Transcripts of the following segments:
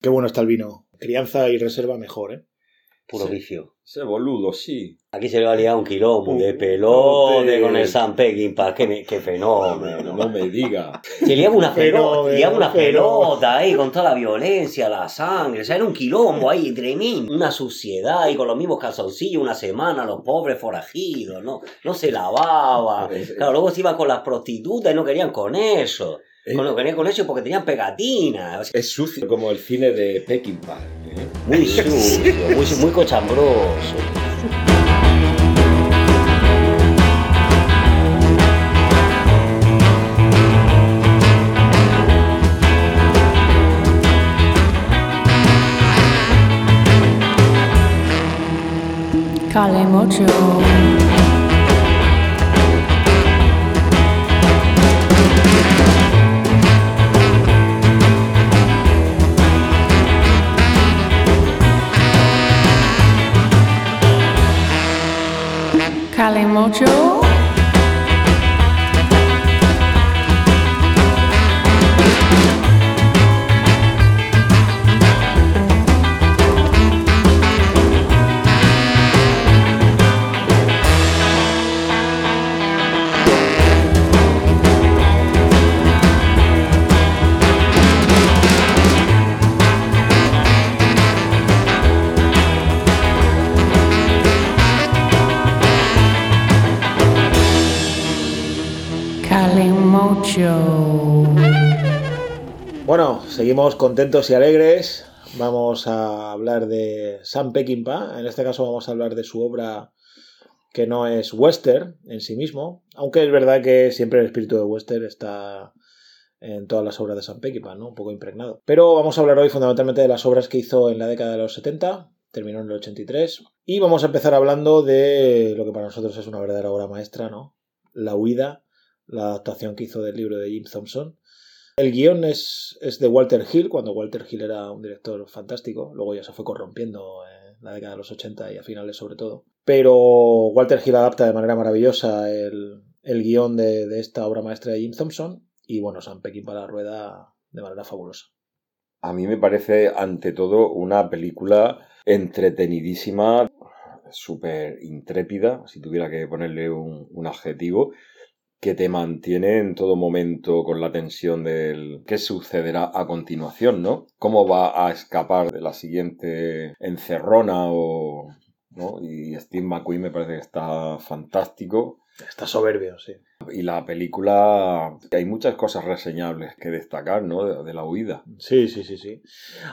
Qué bueno está el vino. Crianza y reserva mejor, ¿eh? Puro Sí. vicio. Ese boludo, sí. Aquí se le va a liar un quilombo de pelote de- con el San Peckinpah. Qué, me- qué fenómeno. No me diga. Se liaba una pelota, liaba una pelota ahí con toda la violencia, la sangre, o sea, era un quilombo ahí tremendo, una suciedad y con los mismos calzoncillos una semana, los pobres forajidos, ¿no? No se lavaba. Claro, luego se iban con las prostitutas y no querían con eso. Eh. Querían con eso porque tenían pegatinas. O sea, Es sucio como el cine de Peckinpah. ¿eh? muy sucio, muy, muy cochambroso. Kale Mocho. Seguimos contentos y alegres. Vamos a hablar de Sam Peckinpah. En este caso vamos a hablar de su obra que no es western en sí mismo, aunque es verdad que siempre el espíritu de western está en todas las obras de Sam Peckinpah, ¿no? Un poco impregnado. Pero vamos a hablar hoy fundamentalmente de las obras que hizo en la década de los 70, terminó en el 83, y vamos a empezar hablando de lo que para nosotros es una verdadera obra maestra, ¿no? La huida, la adaptación que hizo del libro de Jim Thompson. El guion es, es de Walter Hill, cuando Walter Hill era un director fantástico, luego ya se fue corrompiendo en la década de los 80 y a finales sobre todo. Pero Walter Hill adapta de manera maravillosa el, el guion de, de esta obra maestra de Jim Thompson y bueno, Sam Peckinpah la rueda de manera fabulosa. A mí me parece, ante todo, una película entretenidísima, súper intrépida, si tuviera que ponerle un, un adjetivo, que te mantiene en todo momento con la tensión del qué sucederá a continuación, ¿no? ¿Cómo va a escapar de la siguiente encerrona o... ¿no? Y Steve McQueen me parece que está fantástico. Está soberbio, sí. Y la película, hay muchas cosas reseñables que destacar, ¿no? De, de la huida. Sí, sí, sí, sí.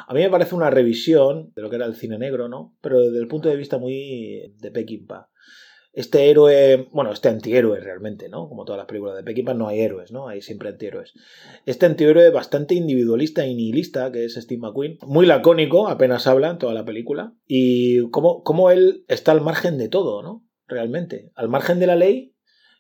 A mí me parece una revisión de lo que era el cine negro, ¿no? Pero desde el punto de vista muy de Peckinpah. Este héroe, bueno, este antihéroe realmente, ¿no? Como todas las películas de Peckinpah no hay héroes, ¿no? Hay siempre antihéroes. Este antihéroe bastante individualista y nihilista, que es Steve McQueen, muy lacónico, apenas habla en toda la película, y cómo, él está al margen de todo, ¿no? Realmente. Al margen de la ley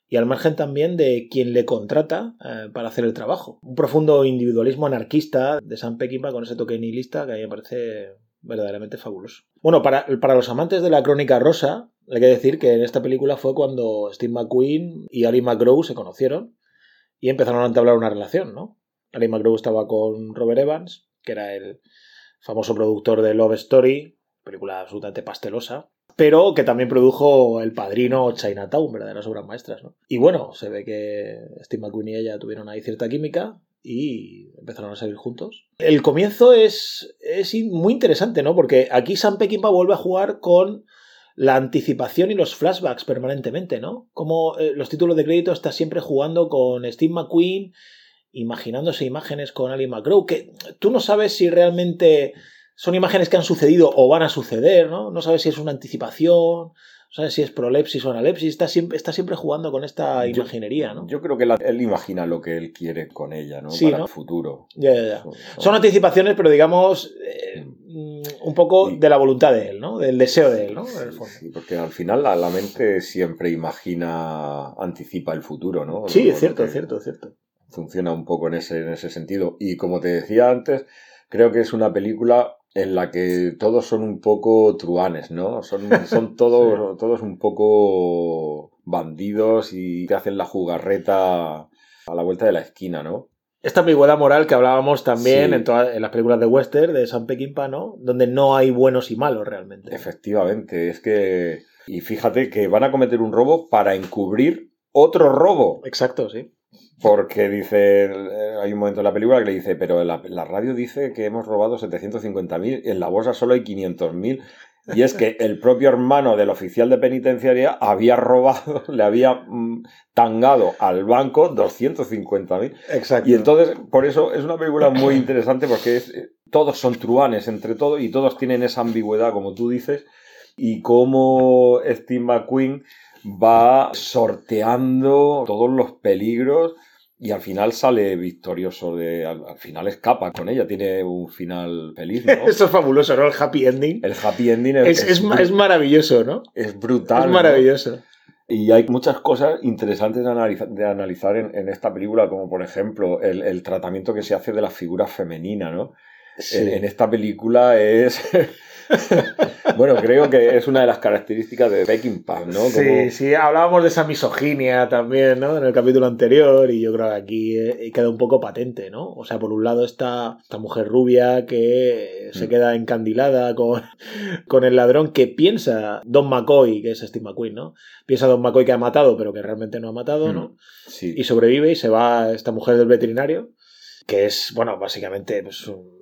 y al margen también de quien le contrata eh, para hacer el trabajo. Un profundo individualismo anarquista de Sam Peckinpah con ese toque nihilista que a mí me parece verdaderamente fabuloso. Bueno, para, para los amantes de la crónica rosa, hay que decir que en esta película fue cuando Steve McQueen y Ali McGraw se conocieron y empezaron a entablar una relación, ¿no? Ali McGraw estaba con Robert Evans, que era el famoso productor de Love Story, película absolutamente pastelosa, pero que también produjo El Padrino Chinatown, verdaderas obras maestras, ¿no? Y bueno, se ve que Steve McQueen y ella tuvieron ahí cierta química y empezaron a salir juntos. El comienzo es, es muy interesante, ¿no? Porque aquí Sam Peckinpah vuelve a jugar con la anticipación y los flashbacks permanentemente, ¿no? Como eh, los títulos de crédito está siempre jugando con Steve McQueen, imaginándose imágenes con Ali McGraw, que tú no sabes si realmente son imágenes que han sucedido o van a suceder, ¿no? No sabes si es una anticipación, no sabes si es prolepsis o analepsis, está siempre, está siempre jugando con esta imaginería, ¿no? Yo creo que la- él imagina lo que él quiere con ella, ¿no? Sí, Para ¿no? el futuro. Ya, ya, ya. Son- Son anticipaciones, pero digamos, eh, un poco de la voluntad de él, ¿no? Del deseo de él, ¿no? En el fondo. Sí, porque al final la, la mente siempre imagina, anticipa el futuro, ¿no? Sí, es cierto, es que cierto, es cierto. Funciona un poco en ese, en ese sentido. Y como te decía antes, creo que es una película en la que todos son un poco truanes, ¿no? Son, son todos, todos un poco bandidos y te hacen la jugarreta a la vuelta de la esquina, ¿no? Esta ambigüedad moral que hablábamos también Sí. en, todas en las películas de western de Sam Peckinpah, ¿no? Donde no hay buenos y malos realmente. Efectivamente, es que... Y fíjate que van a cometer un robo para encubrir otro robo. Exacto, sí. Porque dice, eh, hay un momento en la película que le dice, pero la, la radio dice que hemos robado 750.000, en la bolsa solo hay 500.000. Y es que el propio hermano del oficial de penitenciaria había robado, le había mm, tangado al banco 250.000. Exacto. Y entonces, por eso es una película muy interesante porque es, eh, todos son truanes entre todos y todos tienen esa ambigüedad, como tú dices, y cómo Steve McQueen va sorteando todos los peligros y al final sale victorioso, de, al, al final escapa con ella, tiene un final feliz, ¿no? Eso es fabuloso, ¿no? El happy ending. El happy ending Es, es, ma- es maravilloso, ¿no? es brutal. Es ¿no? maravilloso. Y hay muchas cosas interesantes de analizar, de analizar en, en esta película, como por ejemplo el, el tratamiento que se hace de la figura femenina, ¿no? En, en esta película es... bueno, creo que es una de las características de Peckinpah, ¿no? Como- Sí, sí, hablábamos de esa misoginia también, ¿no? En el capítulo anterior y yo creo que aquí eh, queda un poco patente, ¿no? O sea, por un lado está esta mujer rubia que se Mm. queda encandilada con, con el ladrón que piensa Don McCoy, que es Steve McQueen, ¿no? Piensa Don McCoy que ha matado, pero que realmente no ha matado, ¿no? Sí. Y sobrevive y se va esta mujer del veterinario, que es, bueno, básicamente pues, un-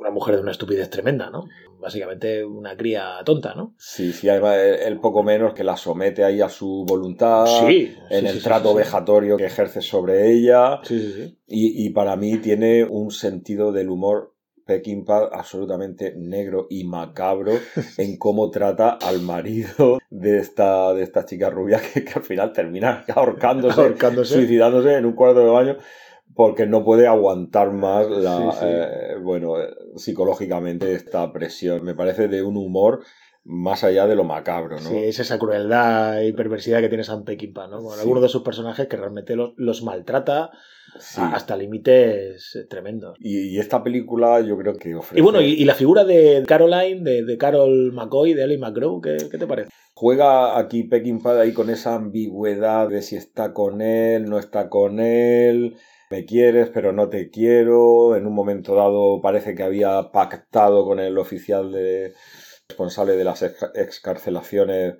una mujer de una estupidez tremenda, ¿no? Básicamente una cría tonta, ¿no? Sí, sí, además él, poco menos que la somete ahí a su voluntad, sí. en sí, el sí, trato vejatorio que ejerce sobre ella, Sí, sí, sí. y, y para mí tiene un sentido del humor Peckinpah absolutamente negro y macabro en cómo trata al marido de esta, de esta chica rubia que, que al final termina ahorcándose, Ahorcándose. suicidándose en un cuarto de baño porque no puede aguantar más la, Sí, sí. eh, bueno, eh, psicológicamente esta presión. Me parece de un humor más allá de lo macabro, ¿no? Sí, es esa crueldad y perversidad que tiene Sam Peckinpah, ¿no? Con Sí. algunos de sus personajes que realmente los, los maltrata Sí. a- hasta límites eh, tremendos. Y, y esta película yo creo que ofrece... Y bueno, y, y la figura de Caroline, de, de Carol McCoy, de Ellie McGraw, ¿qué, qué te parece? Juega aquí Peckinpah ahí con esa ambigüedad de si está con él, no está con él, me quieres pero no te quiero. En un momento dado parece que había pactado con el oficial de, responsable de las ex- excarcelaciones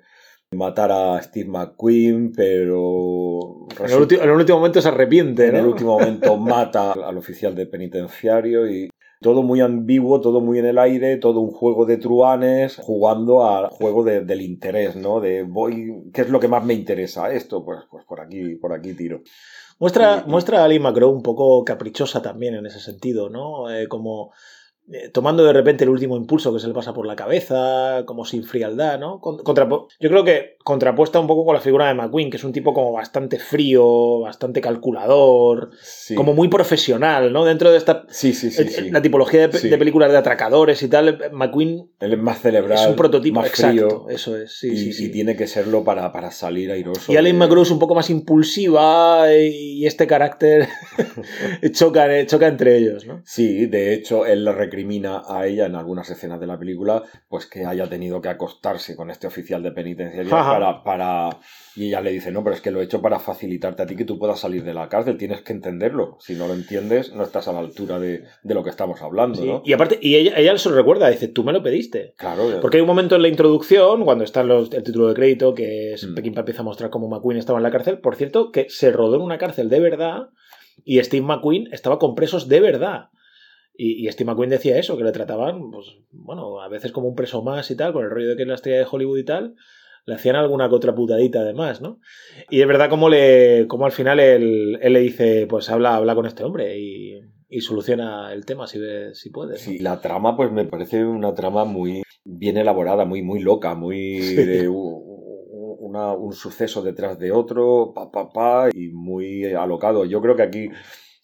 matar a Steve McQueen, pero En el, en último momento se arrepiente, en ¿no? el último momento mata al oficial de penitenciario y todo muy ambiguo, todo muy en el aire, todo un juego de truanes, jugando al juego de- del interés, ¿no? De voy, ¿qué es lo que más me interesa? Esto, pues, pues por aquí, por aquí tiro. Muestra, muestra a Ali McGraw un poco caprichosa también en ese sentido, ¿no? Eh, como eh, tomando de repente el último impulso que se le pasa por la cabeza, como sin frialdad, ¿no? Con- contrapo- Yo creo que contrapuesta un poco con la figura de McQueen, que es un tipo como bastante frío, bastante calculador, Sí, como muy profesional, ¿no? Dentro de esta sí, sí, sí, sí. la tipología de, pe- Sí. de películas de atracadores y tal, eh, McQueen Él es más cerebral, es un prototipo más exacto, frío, eso es, sí, y, y tiene que serlo para, para salir airoso. Y Allen de- McGraw es un poco más impulsiva y este carácter choca, choca entre ellos, ¿no? Sí, de hecho, él le recrimina a ella en algunas escenas de la película, pues que haya tenido que acostarse con este oficial de penitenciaría para, para. Y ella le dice, no, pero es que lo he hecho para facilitarte a ti que tú puedas salir de la cárcel, tienes que entenderlo. Si no lo entiendes, no estás a la altura de, de lo que estamos hablando, Sí, ¿no? Y aparte, y ella, ella se lo recuerda, dice, tú me lo pediste. Claro, Porque hay un momento en la introducción, cuando está los- el título de crédito, que es Mm. Peckinpah empieza a mostrar cómo McQueen estaba en la cárcel. Por cierto, que se rodó en una cárcel de verdad y Steve McQueen estaba con presos de verdad. Y, y Steve McQueen decía eso, que le trataban, pues, bueno, a veces como un preso más y tal, con el rollo de que es la estrella de Hollywood y tal. Le hacían alguna que otra putadita además, ¿no? Y es verdad como, le, como al final él, él le dice, pues habla, habla con este hombre y, y soluciona el tema si, si puede. ¿no? Sí, la trama, pues me parece una trama muy bien elaborada, muy, muy loca, muy Sí. de una- un suceso detrás de otro, pa, pa, pa, y muy alocado. Yo creo que aquí,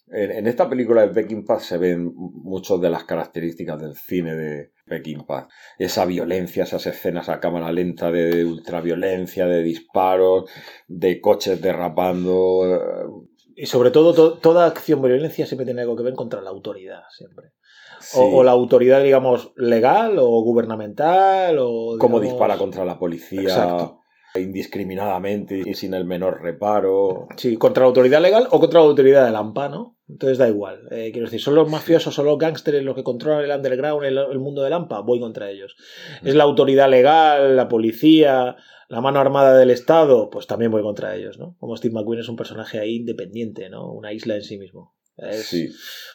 en, en esta película de Peckinpah se ven muchas de las características del cine de Peckinpah. Esa violencia, esas escenas a cámara lenta de ultraviolencia, de disparos, de coches derrapando. eh, Y sobre todo, to- toda acción violencia siempre tiene algo que ver contra la autoridad, siempre. sí. O, o la autoridad, digamos, legal o gubernamental o... cómo digamos- dispara contra la policía. Exacto. Indiscriminadamente y sin el menor reparo. Sí, contra la autoridad legal o contra la autoridad del AMPA, ¿no? Entonces da igual. Eh, quiero decir, ¿son los mafiosos, son los gángsteres los que controlan el underground, el, el mundo del AMPA? Voy contra ellos. ¿Es la autoridad legal, la policía, la mano armada del Estado? Pues también voy contra ellos, ¿no? Como Steve McQueen es un personaje ahí independiente, ¿no? Una isla en sí mismo. Es Sí,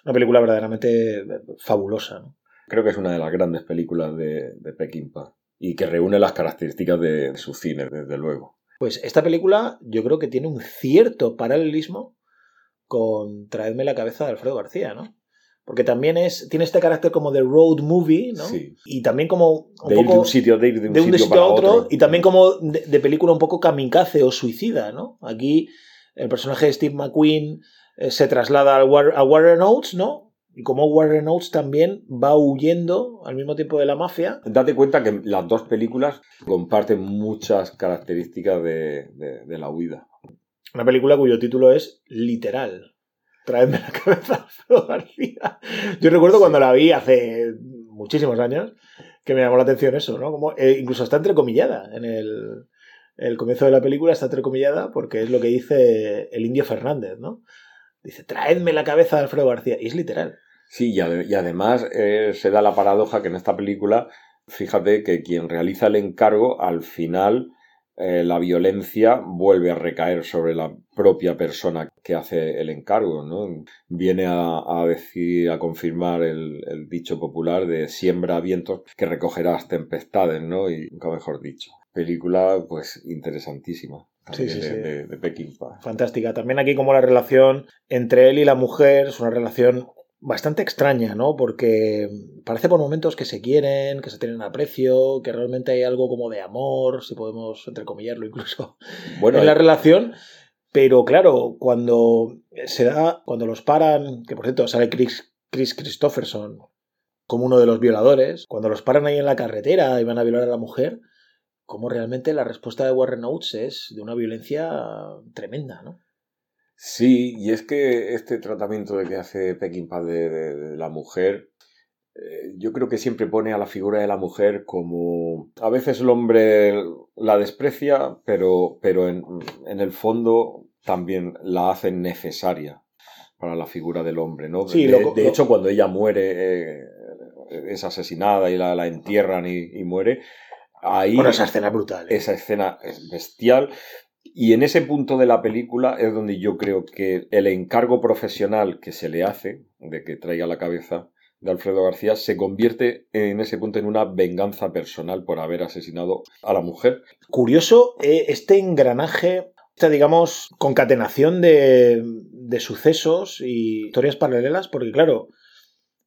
una película verdaderamente fabulosa, ¿no? creo que es una de las grandes películas de, de Peckinpah y que reúne las características de su cine, desde luego. Pues esta película yo creo que tiene un cierto paralelismo con Traedme la cabeza de Alfredo García, ¿no? Porque también es, tiene este carácter como de road movie, ¿no? Sí. Y también como un De ir de un sitio, de ir de un, de un sitio, sitio a otro, y también como de, de película un poco kamikaze o suicida, ¿no? Aquí el personaje de Steve McQueen eh, se traslada al War- a Warren Oates, ¿no? Y como Warren Oates también va huyendo al mismo tiempo de la mafia. Date cuenta que las dos películas comparten muchas características de, de- de la huida. Una película cuyo título es literal. Traedme la cabeza García. Yo recuerdo cuando la vi hace muchísimos años que me llamó la atención eso, ¿no? Como, eh, incluso está entrecomillada en el, el comienzo de la película, está entrecomillada porque es lo que dice el indio Fernández, ¿no? Dice, traedme la cabeza de Alfredo García. Y es literal. Sí, y, y además eh, se da la paradoja que en esta película, fíjate que quien realiza el encargo, al final eh, la violencia vuelve a recaer sobre la propia persona que hace el encargo, ¿no? Viene a, a decir, a confirmar el, el dicho popular de siembra vientos que recogerás tempestades, ¿no? Y nunca mejor dicho. Película, pues, interesantísima. Sí, sí, de, sí. de- de Peckinpah. Fantástica. También aquí como la relación entre él y la mujer es una relación bastante extraña, ¿no? Porque parece por momentos que se quieren, que se tienen aprecio, que realmente hay algo como de amor, si podemos entrecomillarlo incluso, Bueno, en la relación. Pero claro, cuando se da, cuando los paran, que por cierto sale Chris, Chris Christopherson como uno de los violadores, cuando los paran ahí en la carretera y van a violar a la mujer, como realmente la respuesta de Warren Oates es de una violencia tremenda, ¿no? Sí, y es que este tratamiento de que hace Peckinpah de, de- de la mujer, eh, yo creo que siempre pone a la figura de la mujer como... A veces el hombre la desprecia, pero, pero en, en el fondo también la hace necesaria para la figura del hombre, ¿no? Sí, de, lo- de lo- hecho, cuando ella muere, eh, es asesinada y la, la entierran y, y muere, ahí... Bueno, esa escena es brutal. ¿eh? Esa escena es bestial. Y en ese punto de la película es donde yo creo que el encargo profesional que se le hace de que traiga la cabeza de Alfredo García se convierte en ese punto en una venganza personal por haber asesinado a la mujer. Curioso eh, este engranaje, esta, digamos, concatenación de, de sucesos y historias paralelas, porque claro,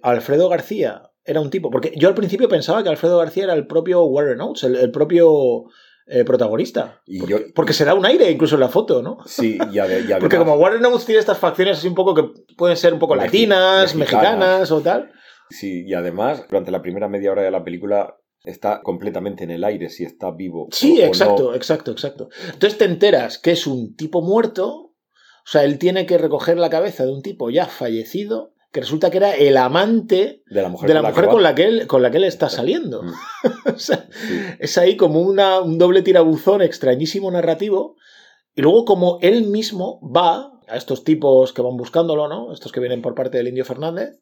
Alfredo García era un tipo, porque yo al principio pensaba que Alfredo García era el propio Warren Oates, el, el propio eh, protagonista. Y porque, yo- porque se da un aire incluso en la foto, ¿no? Sí, y, ade- y además, Porque como Warren Oates tiene estas facciones así un poco que pueden ser un poco Mexi- latinas, mexicanas. mexicanas o tal. sí, y además, durante la primera media hora de la película está completamente en el aire si está vivo. Sí, o- o exacto, no. exacto, exacto. Entonces te enteras que es un tipo muerto, o sea, él tiene que recoger la cabeza de un tipo ya fallecido, que resulta que era el amante De la mujer, de la con mujer la que él, con la que él está saliendo. Mm, O sea, sí. es ahí como una, un doble tirabuzón extrañísimo narrativo. Y luego como él mismo va a estos tipos que van buscándolo, ¿no? Estos que vienen por parte del indio Fernández,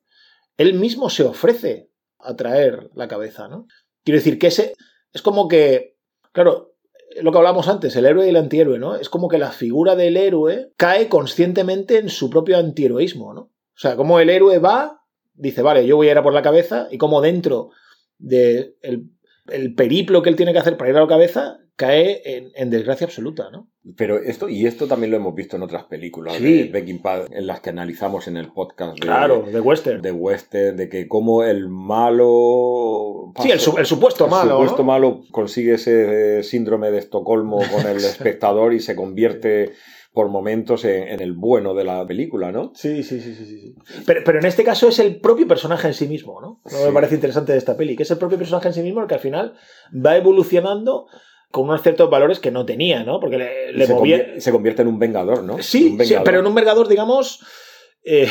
él mismo se ofrece a traer la cabeza, ¿no? Quiero decir que ese es como que, claro, lo que hablamos antes, el héroe y el antihéroe, ¿no? Es como que la figura del héroe cae conscientemente en su propio antiheroísmo, ¿no? O sea, como el héroe va, dice, vale, yo voy a ir a por la cabeza, y como dentro de el, el periplo que él tiene que hacer para ir a la cabeza, cae en, en desgracia absoluta, ¿no? Pero esto, y esto también lo hemos visto en otras películas Sí. de Peckinpah, en las que analizamos en el podcast de, Claro, de western. de Western, de que como el malo... Sí, el, su- el supuesto el malo, supuesto ¿no? malo consigue ese síndrome de Estocolmo con el espectador y se convierte por momentos en, en el bueno de la película, ¿no? Sí, sí, sí, sí, sí. Pero, pero en este caso es el propio personaje en sí mismo, ¿no? Lo Sí. me parece interesante de esta peli, que es el propio personaje en sí mismo el que al final va evolucionando con unos ciertos valores que no tenía, ¿no? Porque le, le se, movía... convier- se convierte en un vengador, ¿no? Sí, Un sí, vengador. pero en un vergador, digamos, eh,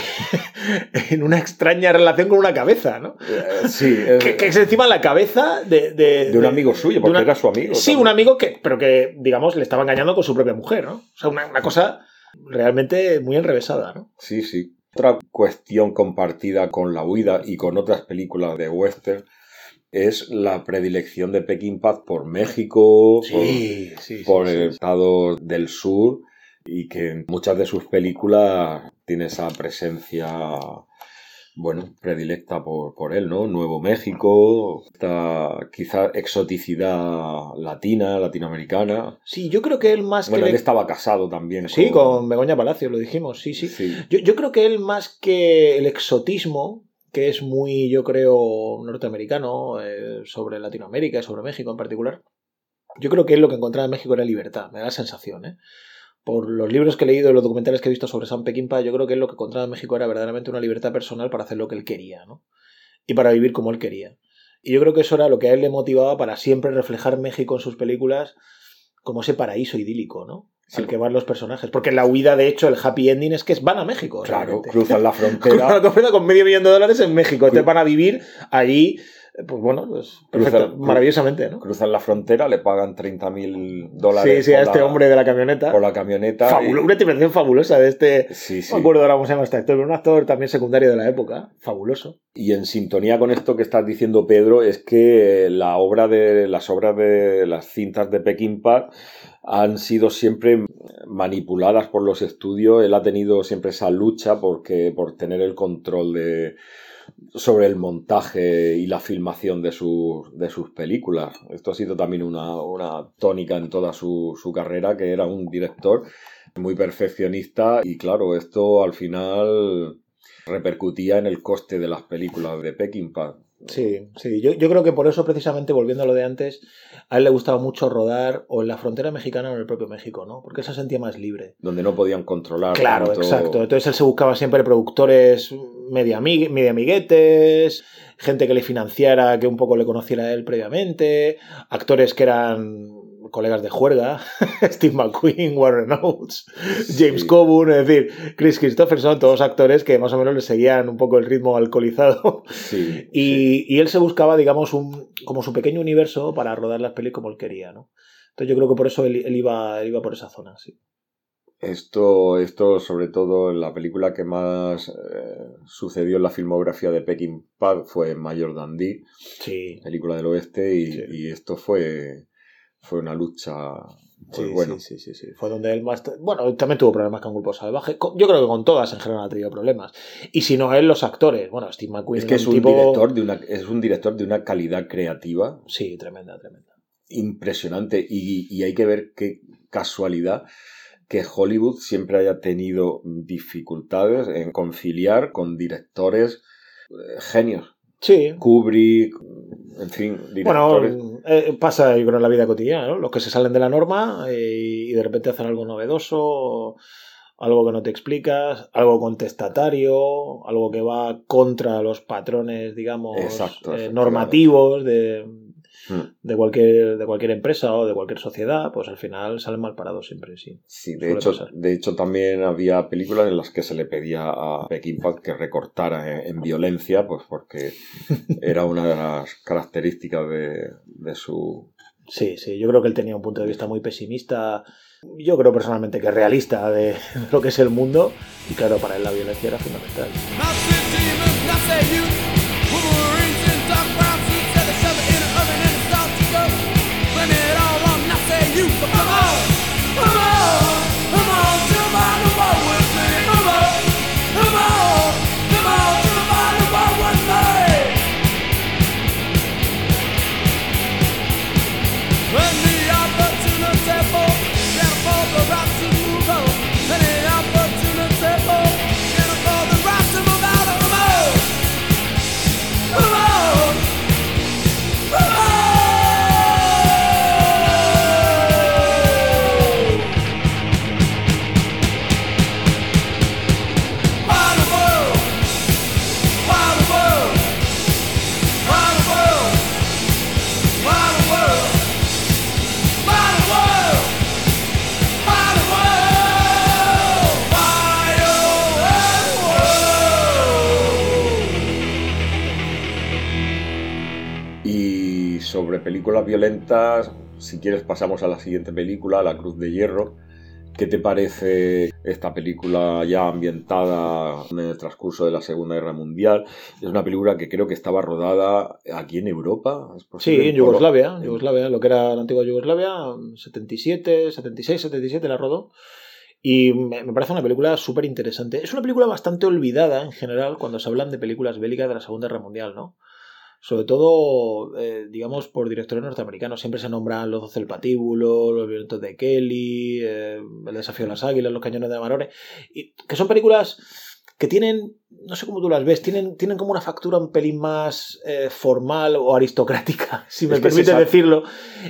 en una extraña relación con una cabeza, ¿no? Eh, sí, eh, Que, que es encima la cabeza de... De, de un amigo suyo, porque una- era su amigo. Sí, también. un amigo que, pero que, digamos, le estaba engañando con su propia mujer, ¿no? O sea, una, una cosa realmente muy enrevesada, ¿no? Sí, sí. Otra cuestión compartida con La Huida y con otras películas de western es la predilección de Peckinpah por México, sí, sí, por sí, el sí. estado del sur y que en muchas de sus películas tiene esa presencia, bueno, predilecta por, por él, ¿no? Nuevo México, esta quizá exoticidad latina, latinoamericana. Sí, yo creo que él más Bueno, que... él le- estaba casado también. Sí, con Begoña Palacio, lo dijimos, sí, sí. sí. Yo, yo creo que él más que el exotismo, que es muy, yo creo, norteamericano, eh, sobre Latinoamérica sobre México en particular, yo creo que él lo que encontraba en México era libertad, me da la sensación, ¿eh? Por los libros que he leído y los documentales que he visto sobre Sam Peckinpah, yo creo que lo que encontraba en México era verdaderamente una libertad personal para hacer lo que él quería, ¿no? Y para vivir como él quería. Y yo creo que eso era lo que a él le motivaba para siempre reflejar México en sus películas como ese paraíso idílico, ¿no? Sí. Al que van los personajes. Porque la huida, de hecho, el happy ending es que van a México. Claro, realmente. cruzan la Cruzan frontera. la frontera con medio millón de dólares en México. Entonces Cru- van a vivir allí, pues bueno, pues perfecto, Cruzan- maravillosamente, ¿no? cruzan la frontera, le pagan 30 mil dólares Sí, sí, a este la- hombre de la camioneta. por la camioneta. Fabulo- y- Una interpretación fabulosa de este. Sí, sí. No me acuerdo ahora cómo se llama este actor, pero un actor también secundario de la época. Fabuloso. Y en sintonía con esto que estás diciendo, Pedro, es que la obra de las obras de las cintas de Peckinpah han sido siempre manipuladas por los estudios. Él ha tenido siempre esa lucha porque por tener el control de sobre el montaje y la filmación de sus, de sus películas. Esto ha sido también una, una tónica en toda su, su carrera, que era un director muy perfeccionista y claro, esto al final repercutía en el coste de las películas de Peckinpah. Sí, sí. Yo, yo creo que por eso, precisamente, volviendo a lo de antes, a él le gustaba mucho rodar o en la frontera mexicana o en el propio México, ¿no? Porque él se sentía más libre. donde no podían controlar. Claro, tanto- exacto. Entonces él se buscaba siempre productores media, amig- media amiguetes, gente que le financiara, que un poco le conociera a él previamente, actores que eran colegas de juerga, Steve McQueen, Warren Oates, James Sí. Coburn, es decir, Chris Christopherson, todos actores que más o menos le seguían un poco el ritmo alcoholizado. Sí, sí. Y, él se buscaba, digamos, un, como su pequeño universo para rodar las pelis como él quería, ¿no? Entonces yo creo que por eso él, él iba, él iba por esa zona, sí. Esto, esto, sobre todo, la película que más eh, sucedió en la filmografía de Peckinpah fue Mayor Dundee, Sí, película del oeste, y, Sí. y esto fue, fue una lucha. Pues sí, bueno, sí, sí, sí, sí. Fue donde él más... Bueno, también tuvo problemas con Grupo Salvaje. Yo creo que con todas en general ha tenido problemas. Y si no él, los actores. Bueno, Steve McQueen es que es un, tipo- director de una, es un director de una calidad creativa Sí, tremenda, tremenda. impresionante y, y hay que ver qué casualidad que Hollywood siempre haya tenido dificultades en conciliar con directores eh, genios. Sí. Kubrick, en fin, directores. Bueno, eh, pasa yo creo en la vida cotidiana, ¿no? Los que se salen de la norma eh, y de repente hacen algo novedoso, algo que no te explicas, algo contestatario, algo que va contra los patrones, digamos, Exacto, eh, normativos de. De, cualquier, de cualquier empresa o de cualquier sociedad, pues al final salen mal parados siempre, sí. Sí, de suele hecho, pasar. de hecho también había películas en las que se le pedía a Peckinpah que recortara en, en violencia, pues porque era una de las características de, de su... Sí, sí, yo creo que él tenía un punto de vista muy pesimista. Yo creo personalmente que realista de lo que es el mundo. Y claro, para él la violencia era fundamental. Películas violentas, si quieres pasamos a la siguiente película, La Cruz de Hierro. ¿Qué te parece esta película ya ambientada en el transcurso de la Segunda Guerra Mundial? Es una película que creo que estaba rodada aquí en Europa. ¿es Sí, en Yugoslavia, en- Yugoslavia, lo que era la antigua Yugoslavia, 77, 76, 77 la rodó. Y me, me parece una película súper interesante. Es una película bastante olvidada en general cuando se hablan de películas bélicas de la Segunda Guerra Mundial, ¿no? Sobre todo, eh, digamos, por directores norteamericanos. Siempre se nombran Los Doce del Patíbulo, Los Violentos de Kelly, eh, El Desafío de las Águilas, Los Cañones de Amarone. Y que son películas que tienen, no sé cómo tú las ves, tienen, tienen como una factura un pelín más eh, formal o aristocrática, si me permite decirlo.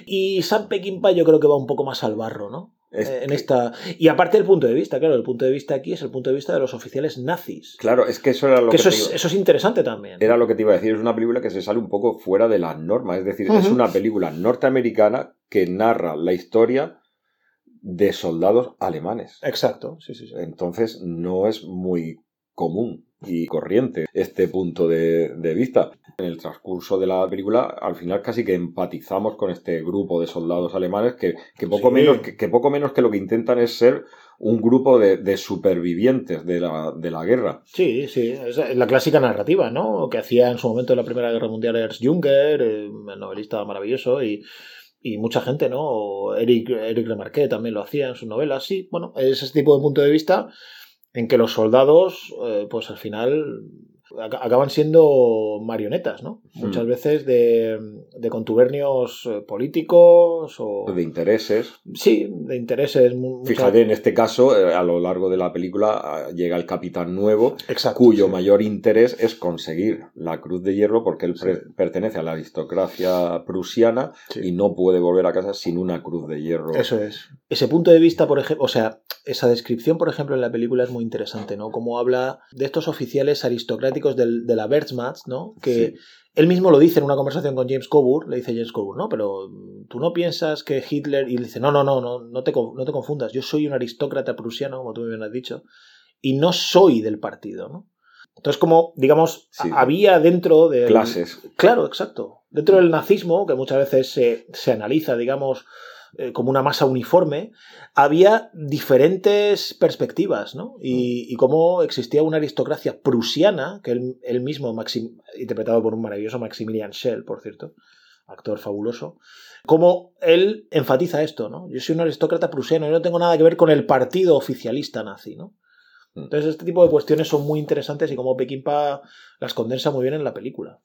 Y Sam Peckinpah yo creo que va un poco más al barro, ¿no? Es Eh, en que- esta y aparte el punto de vista, claro, el punto de vista aquí es el punto de vista de los oficiales nazis. Claro, es que eso era lo que que, eso te es, iba- eso es interesante también. era lo que te iba a decir. Es una película que se sale un poco fuera de las normas. Es decir, es una película norteamericana que narra la historia de soldados alemanes. Exacto, sí, sí, sí. Entonces no es muy común y corriente este punto de, de vista. En el transcurso de la película, al final casi que empatizamos con este grupo de soldados alemanes que, que poco, Sí. menos, que, que poco menos que lo que intentan es ser un grupo de, de supervivientes de la, de la guerra. Sí, sí, es la clásica narrativa, ¿no? Que hacía en su momento en la Primera Guerra Mundial Ernst Junger, eh, el novelista maravilloso, y, y mucha gente, ¿no? Eric, Eric Remarque también lo hacía en sus novelas. Sí, bueno, es ese tipo de punto de vista en que los soldados, eh, pues al final acaban siendo marionetas, ¿no? Muchas Mm. veces de, de contubernios eh, políticos o... De intereses. Sí, de intereses. muchas- Fíjate, en este caso, eh, a lo largo de la película ah, llega el capitán nuevo, Exacto, cuyo sí. mayor interés es conseguir la Cruz de Hierro porque él Sí. pertenece a la aristocracia prusiana Sí. y no puede volver a casa sin una Cruz de Hierro. Eso es. Ese punto de vista, por ejemplo, o sea, esa descripción, por ejemplo, en la película es muy interesante, ¿no? Como habla de estos oficiales aristocráticos del- de la Wehrmacht, ¿no? Que Sí. él mismo lo dice en una conversación con James Coburn, le dice James Coburn, ¿no? Pero mm, tú no piensas que Hitler... Y él dice, no, no, no, no, no te, no te confundas, yo soy un aristócrata prusiano, como tú bien has dicho, y no soy del partido, ¿no? Entonces, como, digamos, Sí. había dentro de... Clases. Claro, exacto. Dentro del nazismo, que muchas veces se, se analiza, digamos, eh, como una masa uniforme, había diferentes perspectivas, ¿no? Y, y cómo existía una aristocracia prusiana, que él, él mismo, Maxim- interpretado por un maravilloso Maximilian Schell, por cierto, actor fabuloso, cómo él enfatiza esto, ¿no? Yo soy un aristócrata prusiano, yo no tengo nada que ver con el partido oficialista nazi, ¿no? Mm. Entonces este tipo de cuestiones son muy interesantes y como Peckinpah las condensa muy bien en la película.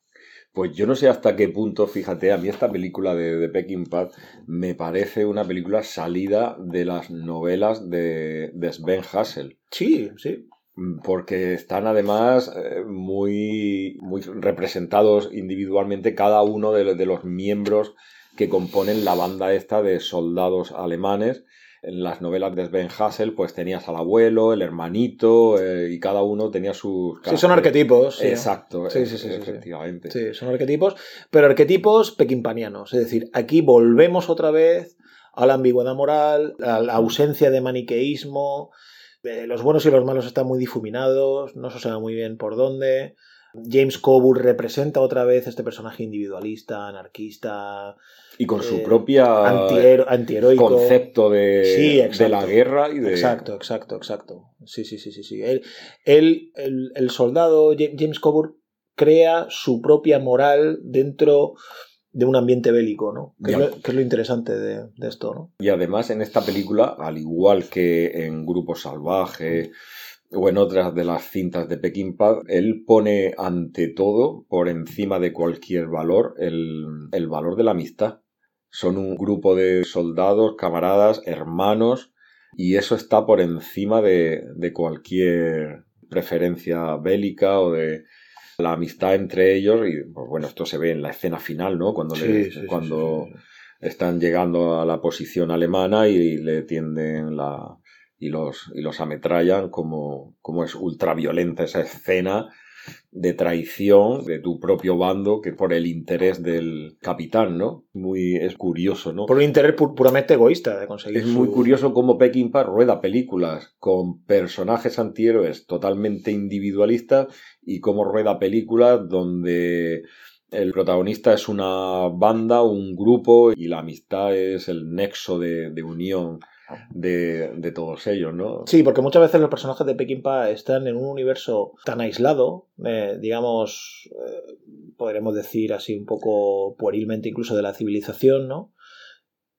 Pues yo no sé hasta qué punto, fíjate, a mí esta película de, de Peckinpah me parece una película salida de las novelas de, de Sven Hassel. Sí, sí. Porque están además eh, muy, muy representados individualmente cada uno de los miembros que componen la banda esta de soldados alemanes. En las novelas de Sven Hassel, pues tenías al abuelo, el hermanito, eh, y cada uno tenía sus. Sí, son arquetipos. Sí. Exacto, Sí, sí, sí, sí, sí. efectivamente. Sí, son arquetipos, pero arquetipos pequimpanianos. Es decir, aquí volvemos otra vez a la ambigüedad moral, a la ausencia de maniqueísmo. eh, Los buenos y los malos están muy difuminados, no se sabe muy bien por dónde. James Coburn representa otra vez este personaje individualista, anarquista, Y con su Eh, propia antiheroico. concepto de, Sí, de la guerra y de. Exacto, exacto, exacto. Sí, sí, sí, sí. sí. Él, él- el, el soldado Ja- James Coburn crea su propia moral dentro de un ambiente bélico, ¿no? Que, es lo, que es lo interesante de, de esto, ¿no? Y además en esta película, al igual que en Grupo Salvaje o en otras de las cintas de Peckinpah, él pone ante todo, por encima de cualquier valor, el, el valor de la amistad. Son un grupo de soldados, camaradas, hermanos, y eso está por encima de, de cualquier preferencia bélica o de la amistad entre ellos. Y pues, bueno, esto se ve en la escena final, ¿no? Cuando, le- cuando están llegando a la posición alemana y le tienden la y los y los ametrallan como, como es ultraviolenta esa escena de traición de tu propio bando que por el interés del capitán, ¿no? Muy es curioso, ¿no? Por un interés pu- puramente egoísta de conseguir Es muy curioso cómo Peckinpah rueda películas con personajes antihéroes totalmente individualistas y cómo rueda películas donde El protagonista es una banda, un grupo, y la amistad es el nexo de, de unión de, de todos ellos, ¿no? Sí, porque muchas veces los personajes de Peckinpah están en un universo tan aislado, eh, digamos, eh, podremos decir así un poco puerilmente incluso de la civilización, ¿no?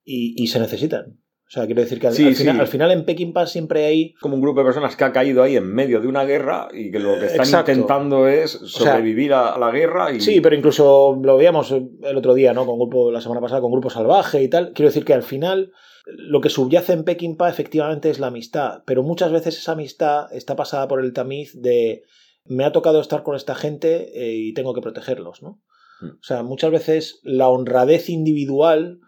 Y, y se necesitan. O sea, quiero decir que al, Sí, al sí. final, al final en Peckinpah siempre hay como un grupo de personas que ha caído ahí en medio de una guerra y que lo que están Exacto. intentando es sea, sobrevivir a la guerra y Sí, pero incluso lo veíamos el otro día, ¿no? Con grupo, la semana pasada, con Grupo Salvaje y tal. Quiero decir que al final lo que subyace en Peckinpah efectivamente es la amistad, pero muchas veces esa amistad está pasada por el tamiz de me ha tocado estar con esta gente eh, y tengo que protegerlos, ¿no? Hmm. O sea, muchas veces la honradez individual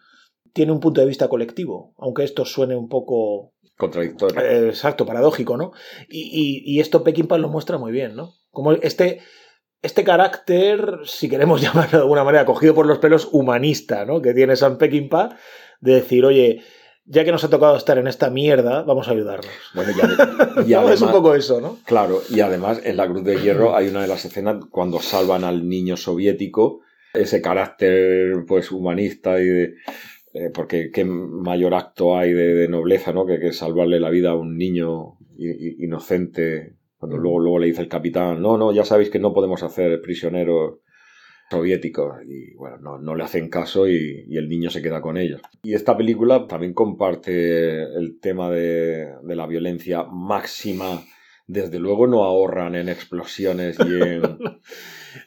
tiene un punto de vista colectivo, aunque esto suene un poco contradictorio. eh, exacto, paradójico, ¿no? Y, y- y esto Peckinpah lo muestra muy bien, ¿no? Como este, este carácter, si queremos llamarlo de alguna manera, cogido por los pelos humanista, ¿no? Que tiene Sam Peckinpah, de decir, oye, ya que nos ha tocado estar en esta mierda, vamos a ayudarnos. Bueno, y, ade- y es un poco eso, ¿no? Claro, y además en la Cruz de Hierro hay una de las escenas cuando salvan al niño soviético, ese carácter pues humanista y de... eh, porque qué mayor acto hay de, de nobleza, ¿no? Que, que salvarle la vida a un niño inocente. Cuando luego, luego le dice el capitán, no, no, ya sabéis que no podemos hacer prisioneros soviéticos. Y bueno, no, no le hacen caso y, y el niño se queda con ellos. Y esta película también comparte el tema de, de la violencia máxima. Desde luego no ahorran en explosiones y en...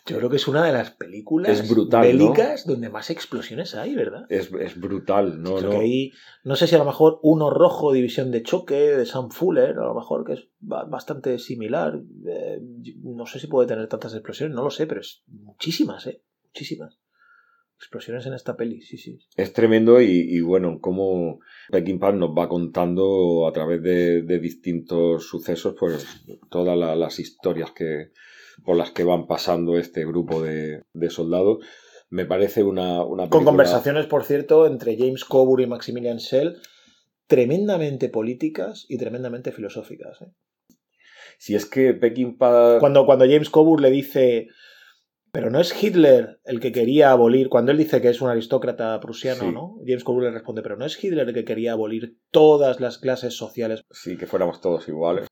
Yo creo que es una de las películas Es brutal, ¿no? bélicas donde más explosiones hay, ¿verdad? Es, es brutal, ¿no? Creo no que hay, no sé si a lo mejor uno rojo, división de choque, de Sam Fuller, a lo mejor que es ba- bastante similar. Eh, no sé si puede tener tantas explosiones, no lo sé, pero es muchísimas, ¿eh? Muchísimas. Explosiones en esta peli, sí, sí. Es tremendo y, y bueno, como Peckinpah nos va contando a través de, de distintos sucesos, pues todas la- las historias que por las que van pasando este grupo de, de soldados. Me parece una, una Con conversaciones, por cierto, entre James Coburn y Maximilian Schell, tremendamente políticas y tremendamente filosóficas. ¿eh? Si es que Peckinpah... Cuando, cuando James Coburn le dice, pero no es Hitler el que quería abolir, cuando él dice que es un aristócrata prusiano, Sí. ¿no? James Coburn le responde, pero no es Hitler el que quería abolir todas las clases sociales. Sí, que fuéramos todos iguales.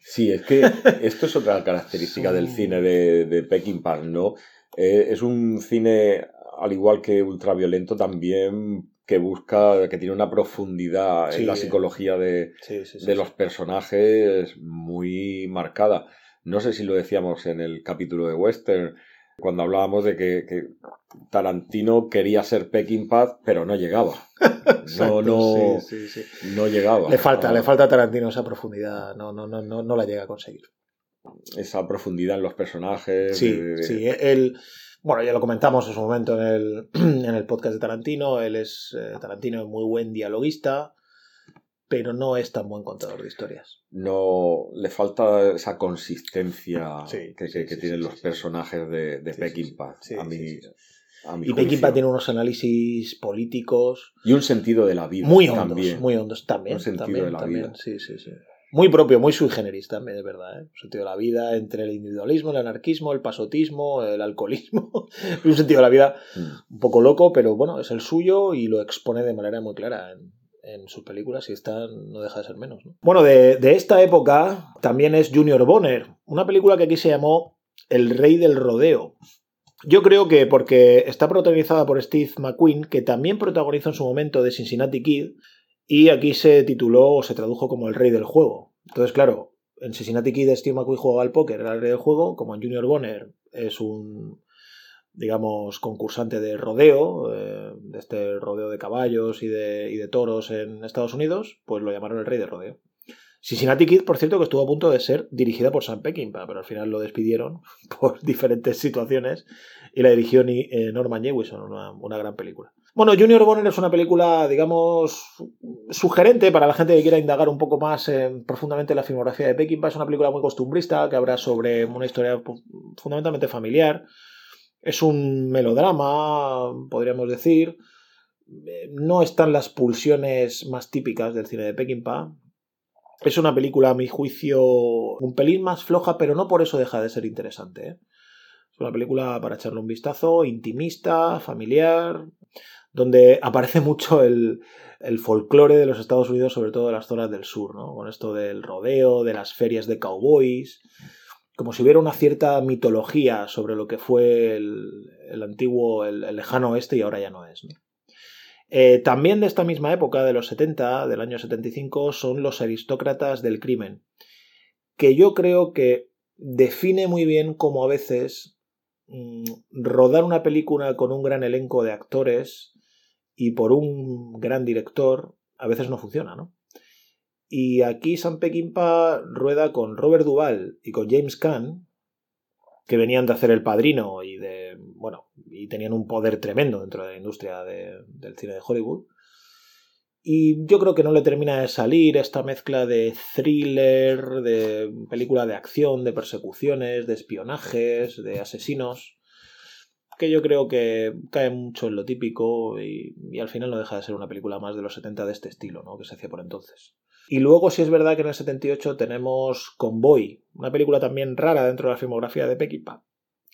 Sí, es que esto es otra característica del cine de, de Peckinpah, ¿no? Eh, es un cine, al igual que ultraviolento, también que busca, que tiene una profundidad Sí. en la psicología de, Sí, sí, sí, de los personajes muy marcada. No sé si lo decíamos en el capítulo de Western, cuando hablábamos de que, que Tarantino quería ser Peckinpah, pero no llegaba. No, Exacto, no, sí, sí, sí. no llegaba. Le falta, No. le falta a Tarantino esa profundidad, no, no, no, no, no la llega a conseguir. esa profundidad en los personajes. Sí, de- sí, él, bueno, ya lo comentamos en su momento en el, en el podcast de Tarantino, él es, eh, Tarantino es muy buen dialoguista, pero no es tan buen contador de historias. No le falta esa consistencia Sí, que, que- que sí, tienen sí, los personajes de, de Peckinpah. a mí, Y Peckinpah juicio. tiene unos análisis políticos Y un sentido de la vida. muy hondos, también. muy hondos también. Un sentido también, de la también, vida. Sí, sí, sí. Muy propio, muy sui generis también, es verdad. ¿eh? Un sentido de la vida entre el individualismo, el anarquismo, el pasotismo, el alcoholismo. un sentido de la vida Mm. un poco loco, pero bueno, es el suyo y lo expone de manera muy clara en, en sus películas y esta no deja de ser menos. ¿no? Bueno, de, de esta época también es Junior Bonner, una película que aquí se llamó El Rey del Rodeo. Yo creo que porque está protagonizada por Steve McQueen, que también protagonizó en su momento de Cincinnati Kid, y aquí se tituló o se tradujo como El Rey del Juego. Entonces, claro, en Cincinnati Kid Steve McQueen jugaba al póker, era el Rey del Juego, como en Junior Bonner es un digamos, concursante de rodeo, eh, de este rodeo de caballos y de, y de toros en Estados Unidos, pues lo llamaron el rey de rodeo. Cincinnati Kid, por cierto, que estuvo a punto de ser dirigida por Sam Peckinpah, pero al final lo despidieron por diferentes situaciones y la dirigió eh, Norman Jewison, una, gran película. Bueno, Junior Bonner es una película, digamos, sugerente para la gente que quiera indagar un poco más profundamente en la filmografía de Peckinpah. Es una película muy costumbrista que habla sobre una historia fundamentalmente familiar. Es un melodrama, podríamos decir. Eh, No están las pulsiones más típicas del cine de Peckinpah. Es una película, a mi juicio, un pelín más floja, pero no por eso deja de ser interesante. ¿eh? Es una película para echarle un vistazo, intimista, familiar, donde aparece mucho el, el folclore de los Estados Unidos, sobre todo de las zonas del sur, ¿no? Con esto del rodeo, de las ferias de cowboys, como si hubiera una cierta mitología sobre lo que fue el, el antiguo, el, lejano oeste y ahora ya no es, ¿no? Eh, también de esta misma época, de los 70, del año 75, son Los aristócratas del crimen, que yo creo que define muy bien cómo a veces mm, rodar una película con un gran elenco de actores y por un gran director a veces no funciona, ¿no? Y aquí Sam Peckinpah rueda con Robert Duvall y con James Caan, que venían de hacer El Padrino y de bueno y tenían un poder tremendo dentro de la industria de- del cine de Hollywood. Y yo creo que no le termina de salir esta mezcla de thriller, de película de acción, de persecuciones, de espionajes, de asesinos, que yo creo que cae mucho en lo típico y, y al final no deja de ser una película más de los 70 de este estilo, ¿no? que se hacía por entonces. Y luego sí es verdad que en el 78 tenemos Convoy, una película también rara dentro de la filmografía de Peckinpah,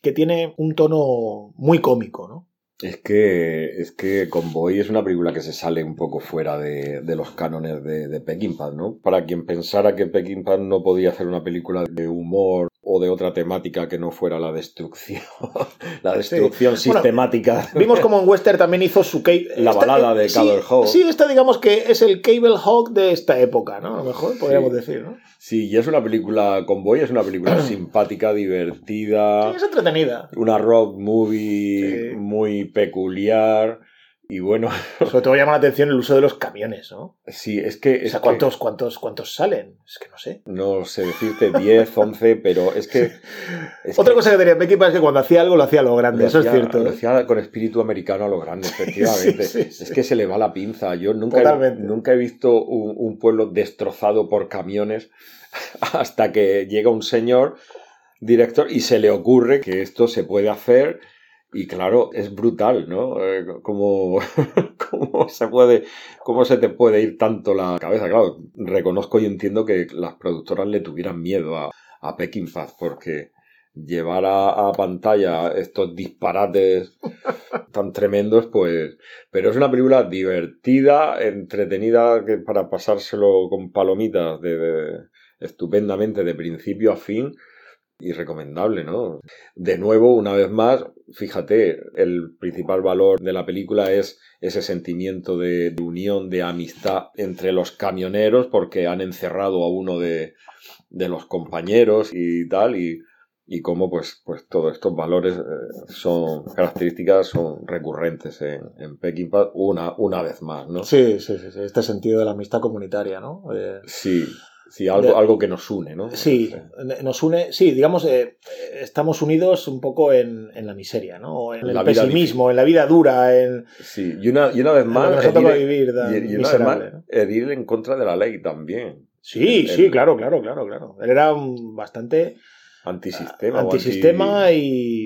que tiene un tono muy cómico, ¿no? Es que, es que Convoy es una película que se sale un poco fuera de, de los cánones de, de Peckinpah, ¿no? Para quien pensara que Peckinpah no podía hacer una película de humor o de otra temática que no fuera la destrucción, la destrucción Sí. Bueno, sistemática. Vimos como en Western también hizo su cable. La balada de sí, Cable Hawk. Sí, esta digamos que es el Cable Hawk de esta época, ¿no? A lo mejor podríamos Sí. decir, ¿no? Sí, y es una película, Convoy es una película simpática, divertida, Sí, es entretenida. una road movie Sí. muy peculiar. Y bueno, Sobre todo llama la atención el uso de los camiones, ¿no? sí, es que... O es sea, que- ¿cuántos, cuántos, ¿cuántos salen? Es que no sé. No sé decirte 10, 11, pero es que... es Otra que cosa que tenía Peckinpah es que cuando hacía algo lo hacía a lo grande, lo eso es hacía- cierto. Lo ¿eh? hacía con espíritu americano a lo grande, efectivamente. Sí, sí, sí. Es que se le va la pinza. Yo nunca, he, nunca he visto un, un pueblo destrozado por camiones hasta que llega un señor director y se le ocurre que esto se puede hacer y claro, es brutal, ¿no? Eh, ¿Cómo, cómo se puede, cómo se te puede ir tanto la cabeza? Claro, reconozco y entiendo que las productoras le tuvieran miedo a, a Peckinpah porque llevar a, pantalla estos disparates tan tremendos, pues... Pero es una película divertida, entretenida, que para pasárselo con palomitas de- estupendamente de principio a fin y recomendable, ¿no? De nuevo, una vez más, fíjate, el principal valor de la película es ese sentimiento de, de unión, de amistad entre los camioneros, porque han encerrado a uno de, de los compañeros y tal, y, y cómo pues, pues todos estos valores eh, son características, son recurrentes en, en Peckinpah una, una vez más, ¿no? Sí, sí, sí, sí, este sentido de la amistad comunitaria, ¿no? Eh, Sí, sí, algo, De- algo que nos une, ¿no? Sí, nos une, sí, digamos, eh, estamos unidos un poco en, en la miseria, ¿no? En el La pesimismo, en la vida dura, en, Sí, y una, y una vez más, vivir tan y, y una vez más, ¿no? Edil en contra de la ley también. Sí, El- sí, el- claro, claro, claro, claro. Él era un bastante Antisistema. antisistema anti-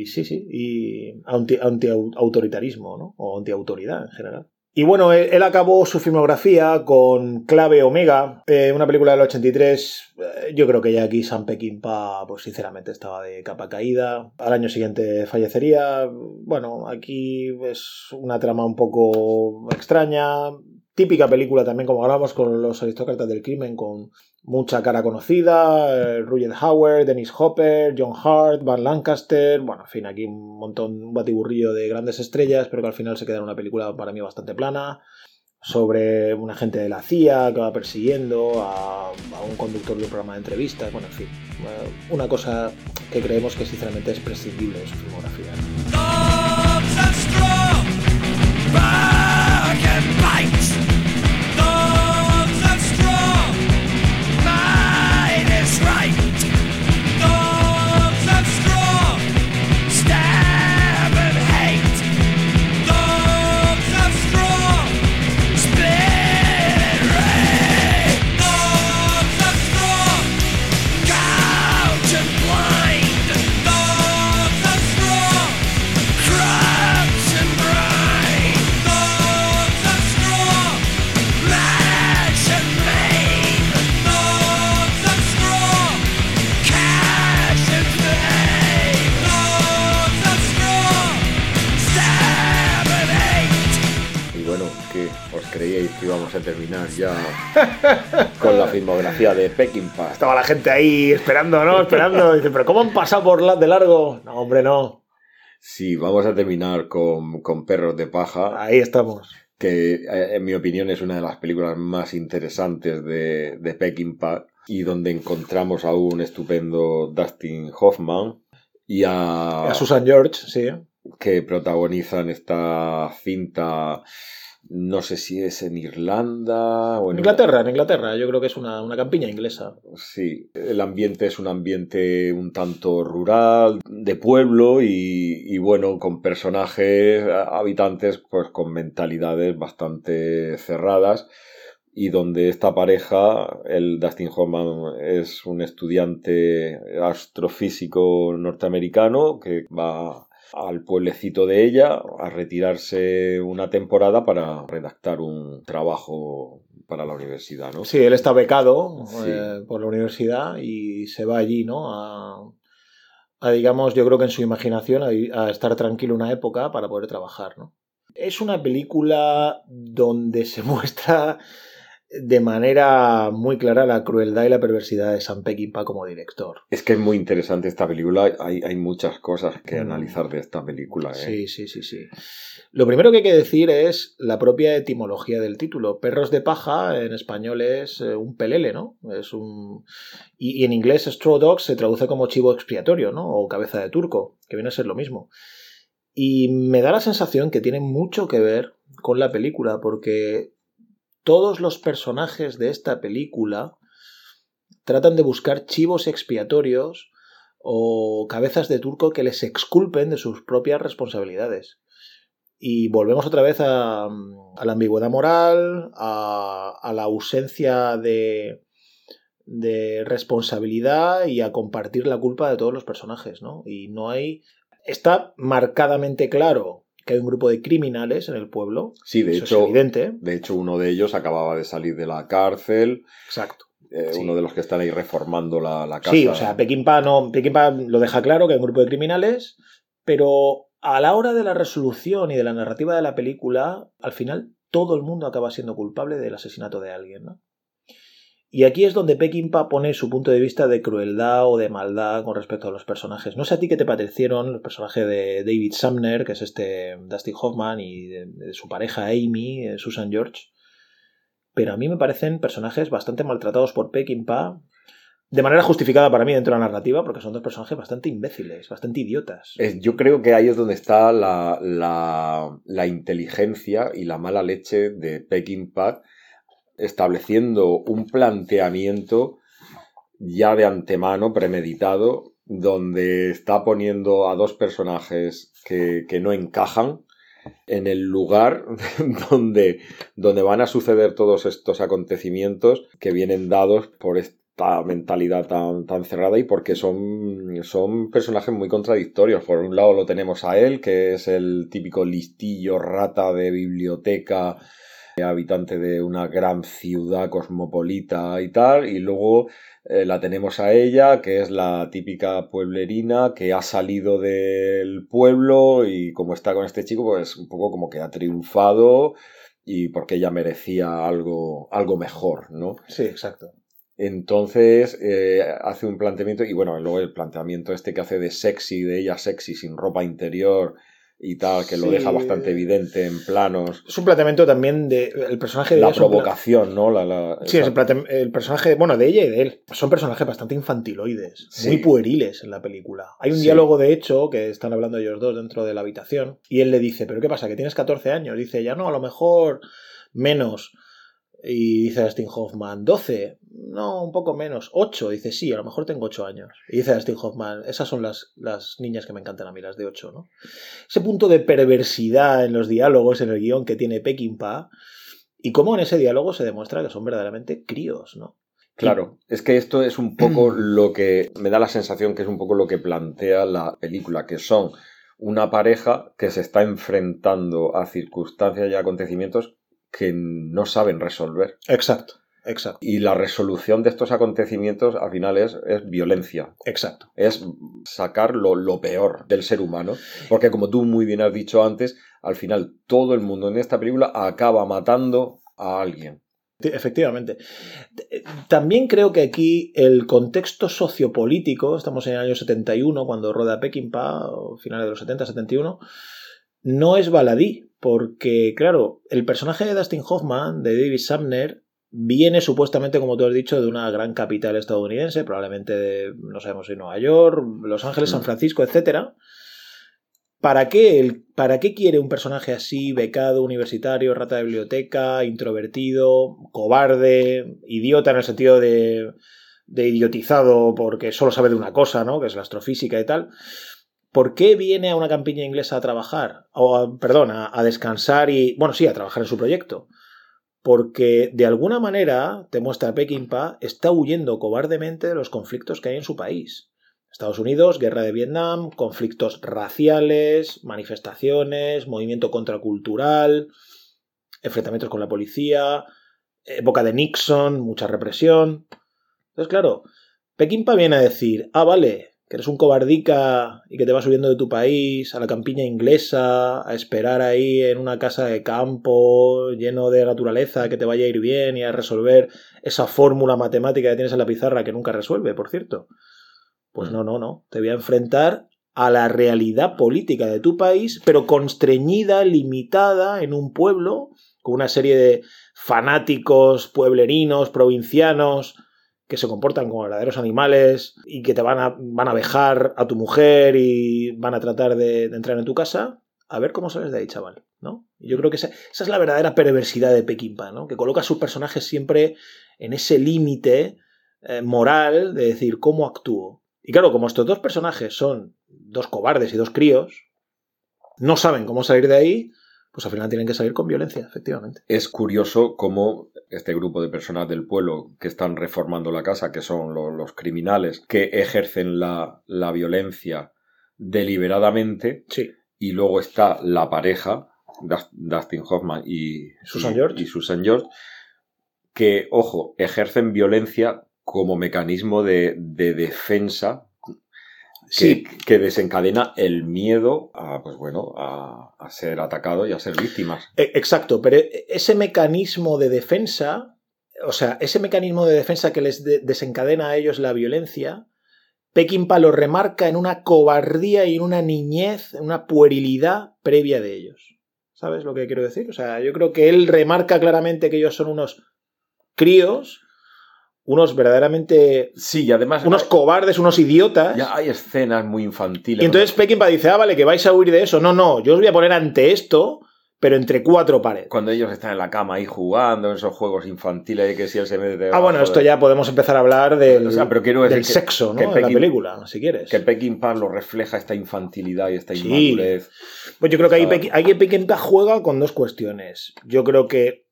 y sí, sí, y anti, antiautoritarismo, ¿no? O antiautoridad en general. Y bueno, él, acabó su filmografía con Clave Omega, eh, una película del 83. eh, yo creo que ya aquí Sam Peckinpah, pues sinceramente estaba de capa caída. Al año siguiente fallecería. Bueno, aquí es una trama un poco extraña. Típica película también, como hablamos con los aristócratas del crimen, con mucha cara conocida, eh, Rutger Hauer, Dennis Hopper, John Hart, Van Lancaster, bueno, en fin, aquí un montón, un batiburrillo de grandes estrellas, pero que al final se queda en una película para mí bastante plana, sobre un agente de la CIA que va persiguiendo a, a un conductor de un programa de entrevistas, bueno, en fin, eh, una cosa que creemos que sinceramente es prescindible de su filmografía. Íbamos a terminar ya con la filmografía de Peckinpah. Estaba la gente ahí esperando, ¿no? Esperando. Dice, ¿pero cómo han pasado por la de largo? No, hombre, no. Sí, vamos a terminar con, con Perros de Paja, Ahí estamos. que eh, en mi opinión es una de las películas más interesantes de, de Peckinpah y donde encontramos a un estupendo Dustin Hoffman y a, A Susan George, sí. que protagonizan esta cinta, no sé si es en Irlanda o en Inglaterra, en Inglaterra. Yo creo que es una, una campiña inglesa. Sí, el ambiente es un ambiente un tanto rural, de pueblo y, y bueno, con personajes, habitantes pues con mentalidades bastante cerradas y donde esta pareja, el Dustin Hoffman es un estudiante astrofísico norteamericano que va al pueblecito de ella a retirarse una temporada para redactar un trabajo para la universidad, ¿no? Sí, él está becado Sí. eh, por la universidad y se va allí, ¿no? A, a, digamos, yo creo que en su imaginación, a, a estar tranquilo una época para poder trabajar, ¿no? Es una película donde se muestra de manera muy clara la crueldad y la perversidad de Sam Peckinpah como director. Es que es muy interesante esta película. Hay, hay muchas cosas que Mm. analizar de esta película. ¿eh? Sí, sí, sí, sí. Lo primero que hay que decir es la propia etimología del título. Perros de paja en español es eh, un pelele, ¿no? Es un y, y en inglés straw dog se traduce como chivo expiatorio, ¿no? O cabeza de turco, que viene a ser lo mismo. Y me da la sensación que tiene mucho que ver con la película, porque todos los personajes de esta película tratan de buscar chivos expiatorios o cabezas de turco que les exculpen de sus propias responsabilidades. Y volvemos otra vez a, la ambigüedad moral, a, a la ausencia de, de responsabilidad y a compartir la culpa de todos los personajes, ¿no? Y no hay... Está marcadamente claro que hay un grupo de criminales en el pueblo. Sí, de Eso hecho, es evidente. de hecho, uno de ellos acababa de salir de la cárcel. Exacto. eh, Sí. Uno de los que están ahí reformando la, la casa. Sí, o sea, Peckinpah, no, Peckinpah lo deja claro que hay un grupo de criminales, pero a la hora de la resolución y de la narrativa de la película, al final todo el mundo acaba siendo culpable del asesinato de alguien, ¿no? Y aquí es donde Peckinpah pone su punto de vista de crueldad o de maldad con respecto a los personajes. No sé a ti qué te parecieron los personajes de David Sumner, que es este Dustin Hoffman, y de, su pareja Amy, eh, Susan George. Pero a mí me parecen personajes bastante maltratados por Peckinpah, de manera justificada para mí dentro de la narrativa, porque son dos personajes bastante imbéciles, bastante idiotas. Yo creo que ahí es donde está la, la, la inteligencia y la mala leche de Peckinpah estableciendo un planteamiento ya de antemano, premeditado, donde está poniendo a dos personajes que, que no encajan en el lugar donde, donde van a suceder todos estos acontecimientos que vienen dados por esta mentalidad tan, tan cerrada y porque son, son personajes muy contradictorios. Por un lado lo tenemos a él, que es el típico listillo rata de biblioteca, habitante de una gran ciudad cosmopolita y tal, y luego eh, la tenemos a ella, que es la típica pueblerina que ha salido del pueblo y como está con este chico, pues un poco como que ha triunfado y porque ella merecía algo, algo mejor, ¿no? Sí, exacto. Entonces eh, hace un planteamiento y bueno, luego el planteamiento este que hace de sexy, de ella sexy sin ropa interior y tal, que lo deja bastante evidente en planos. Es un planteamiento también de. El personaje de La ella provocación, ¿no? La, la- Sí, es el, el personaje, bueno, de ella y de él. Son personajes bastante infantiloides, Sí. muy pueriles en la película. Hay un Sí. diálogo, de hecho, que están hablando ellos dos dentro de la habitación, y él le dice, ¿pero qué pasa? ¿Que tienes 14 años? Dice ella, no, a lo mejor menos. Y dice Dustin Hoffman, 12, no, un poco menos, 8. Dice, sí, a lo mejor tengo 8 años. Y dice Dustin Hoffman, esas son las, las niñas que me encantan a mí, las de 8, ¿no? Ese punto de perversidad en los diálogos, en el guion que tiene Peckinpah, y cómo en ese diálogo se demuestra que son verdaderamente críos, ¿no? Claro, es que esto es un poco lo que me da la sensación que es un poco lo que plantea la película, que son una pareja que se está enfrentando a circunstancias y acontecimientos que no saben resolver. Exacto, Exacto, Y la resolución de estos acontecimientos al final es, es violencia. exacto. Es sacar lo, lo peor del ser humano. Porque como tú muy bien has dicho antes, al final todo el mundo en esta película acaba matando a alguien. Efectivamente. También creo que aquí el contexto sociopolítico, estamos en el año 71, cuando roda Peckinpah, finales de los 70, 71, no es baladí, porque, claro, el personaje de Dustin Hoffman, de David Sumner, viene supuestamente, como tú has dicho, de una gran capital estadounidense, probablemente de, no sabemos si Nueva York, Los Ángeles, San Mm. Francisco, etcétera. ¿Para qué, el- ¿Para qué quiere un personaje así, becado, universitario, rata de biblioteca, introvertido, cobarde, idiota en el sentido de, de idiotizado porque solo sabe de una cosa, ¿no? Que es la astrofísica y tal. ¿Por qué viene a una campiña inglesa a trabajar? O, a- perdón, a, descansar y, bueno, sí, a trabajar en su proyecto. Porque de alguna manera, te muestra Peckinpah, está huyendo cobardemente de los conflictos que hay en su país. Estados Unidos, guerra de Vietnam, conflictos raciales, manifestaciones, movimiento contracultural, enfrentamientos con la policía, época de Nixon, mucha represión. Entonces, claro, Peckinpah viene a decir, ah, vale, que eres un cobardica y que te vas subiendo de tu país a la campiña inglesa, a esperar ahí en una casa de campo lleno de naturaleza que te vaya a ir bien y a resolver esa fórmula matemática que tienes en la pizarra que nunca resuelve, por cierto. Pues no, no, no. Te voy a enfrentar a la realidad política de tu país, pero constreñida, limitada en un pueblo, con una serie de fanáticos pueblerinos, provincianos, que se comportan como verdaderos animales y que te van a, van a vejar a tu mujer y van a tratar de, entrar en tu casa, a ver cómo sales de ahí, chaval, ¿no? Yo creo que esa, esa es la verdadera perversidad de Peckinpah, ¿no? Que coloca a sus personajes siempre en ese límite eh, moral de decir cómo actúo. Y claro, como estos dos personajes son dos cobardes y dos críos, no saben cómo salir de ahí, pues al final tienen que salir con violencia, efectivamente. Es curioso cómo este grupo de personas del pueblo que están reformando la casa, que son lo- los criminales, que ejercen la, la violencia deliberadamente, Sí, y luego está la pareja, Dus- Dustin Hoffman y Susan y- George. y Susan George, que, ojo, ejercen violencia como mecanismo de, de defensa sí, que desencadena el miedo a, pues bueno, a, a ser atacado y a ser víctimas. E- Exacto, pero ese mecanismo de defensa, o sea, ese mecanismo de defensa que les de- desencadena a ellos la violencia, Peckinpah lo remarca en una cobardía y en una niñez, en una puerilidad previa de ellos. ¿Sabes lo que quiero decir? O sea, yo creo que él remarca claramente que ellos son unos críos, unos verdaderamente... Sí, y además unos cobardes, unos idiotas. ya hay escenas muy infantiles. Y entonces Peckinpah dice, ah, vale, que vais a huir de eso. No, no, yo os voy a poner ante esto, pero entre cuatro paredes. Cuando ellos están en la cama ahí jugando, en esos juegos infantiles, que si él se mete Ah, bueno, esto de- ya podemos empezar a hablar del, O sea, pero quiero decir del que- sexo, ¿no? que de la película, si quieres. Que Peckinpah lo refleja esta infantilidad y esta Sí. inmadurez. Pues yo creo que ahí, ahí Peckinpah juega con dos cuestiones. Yo creo que,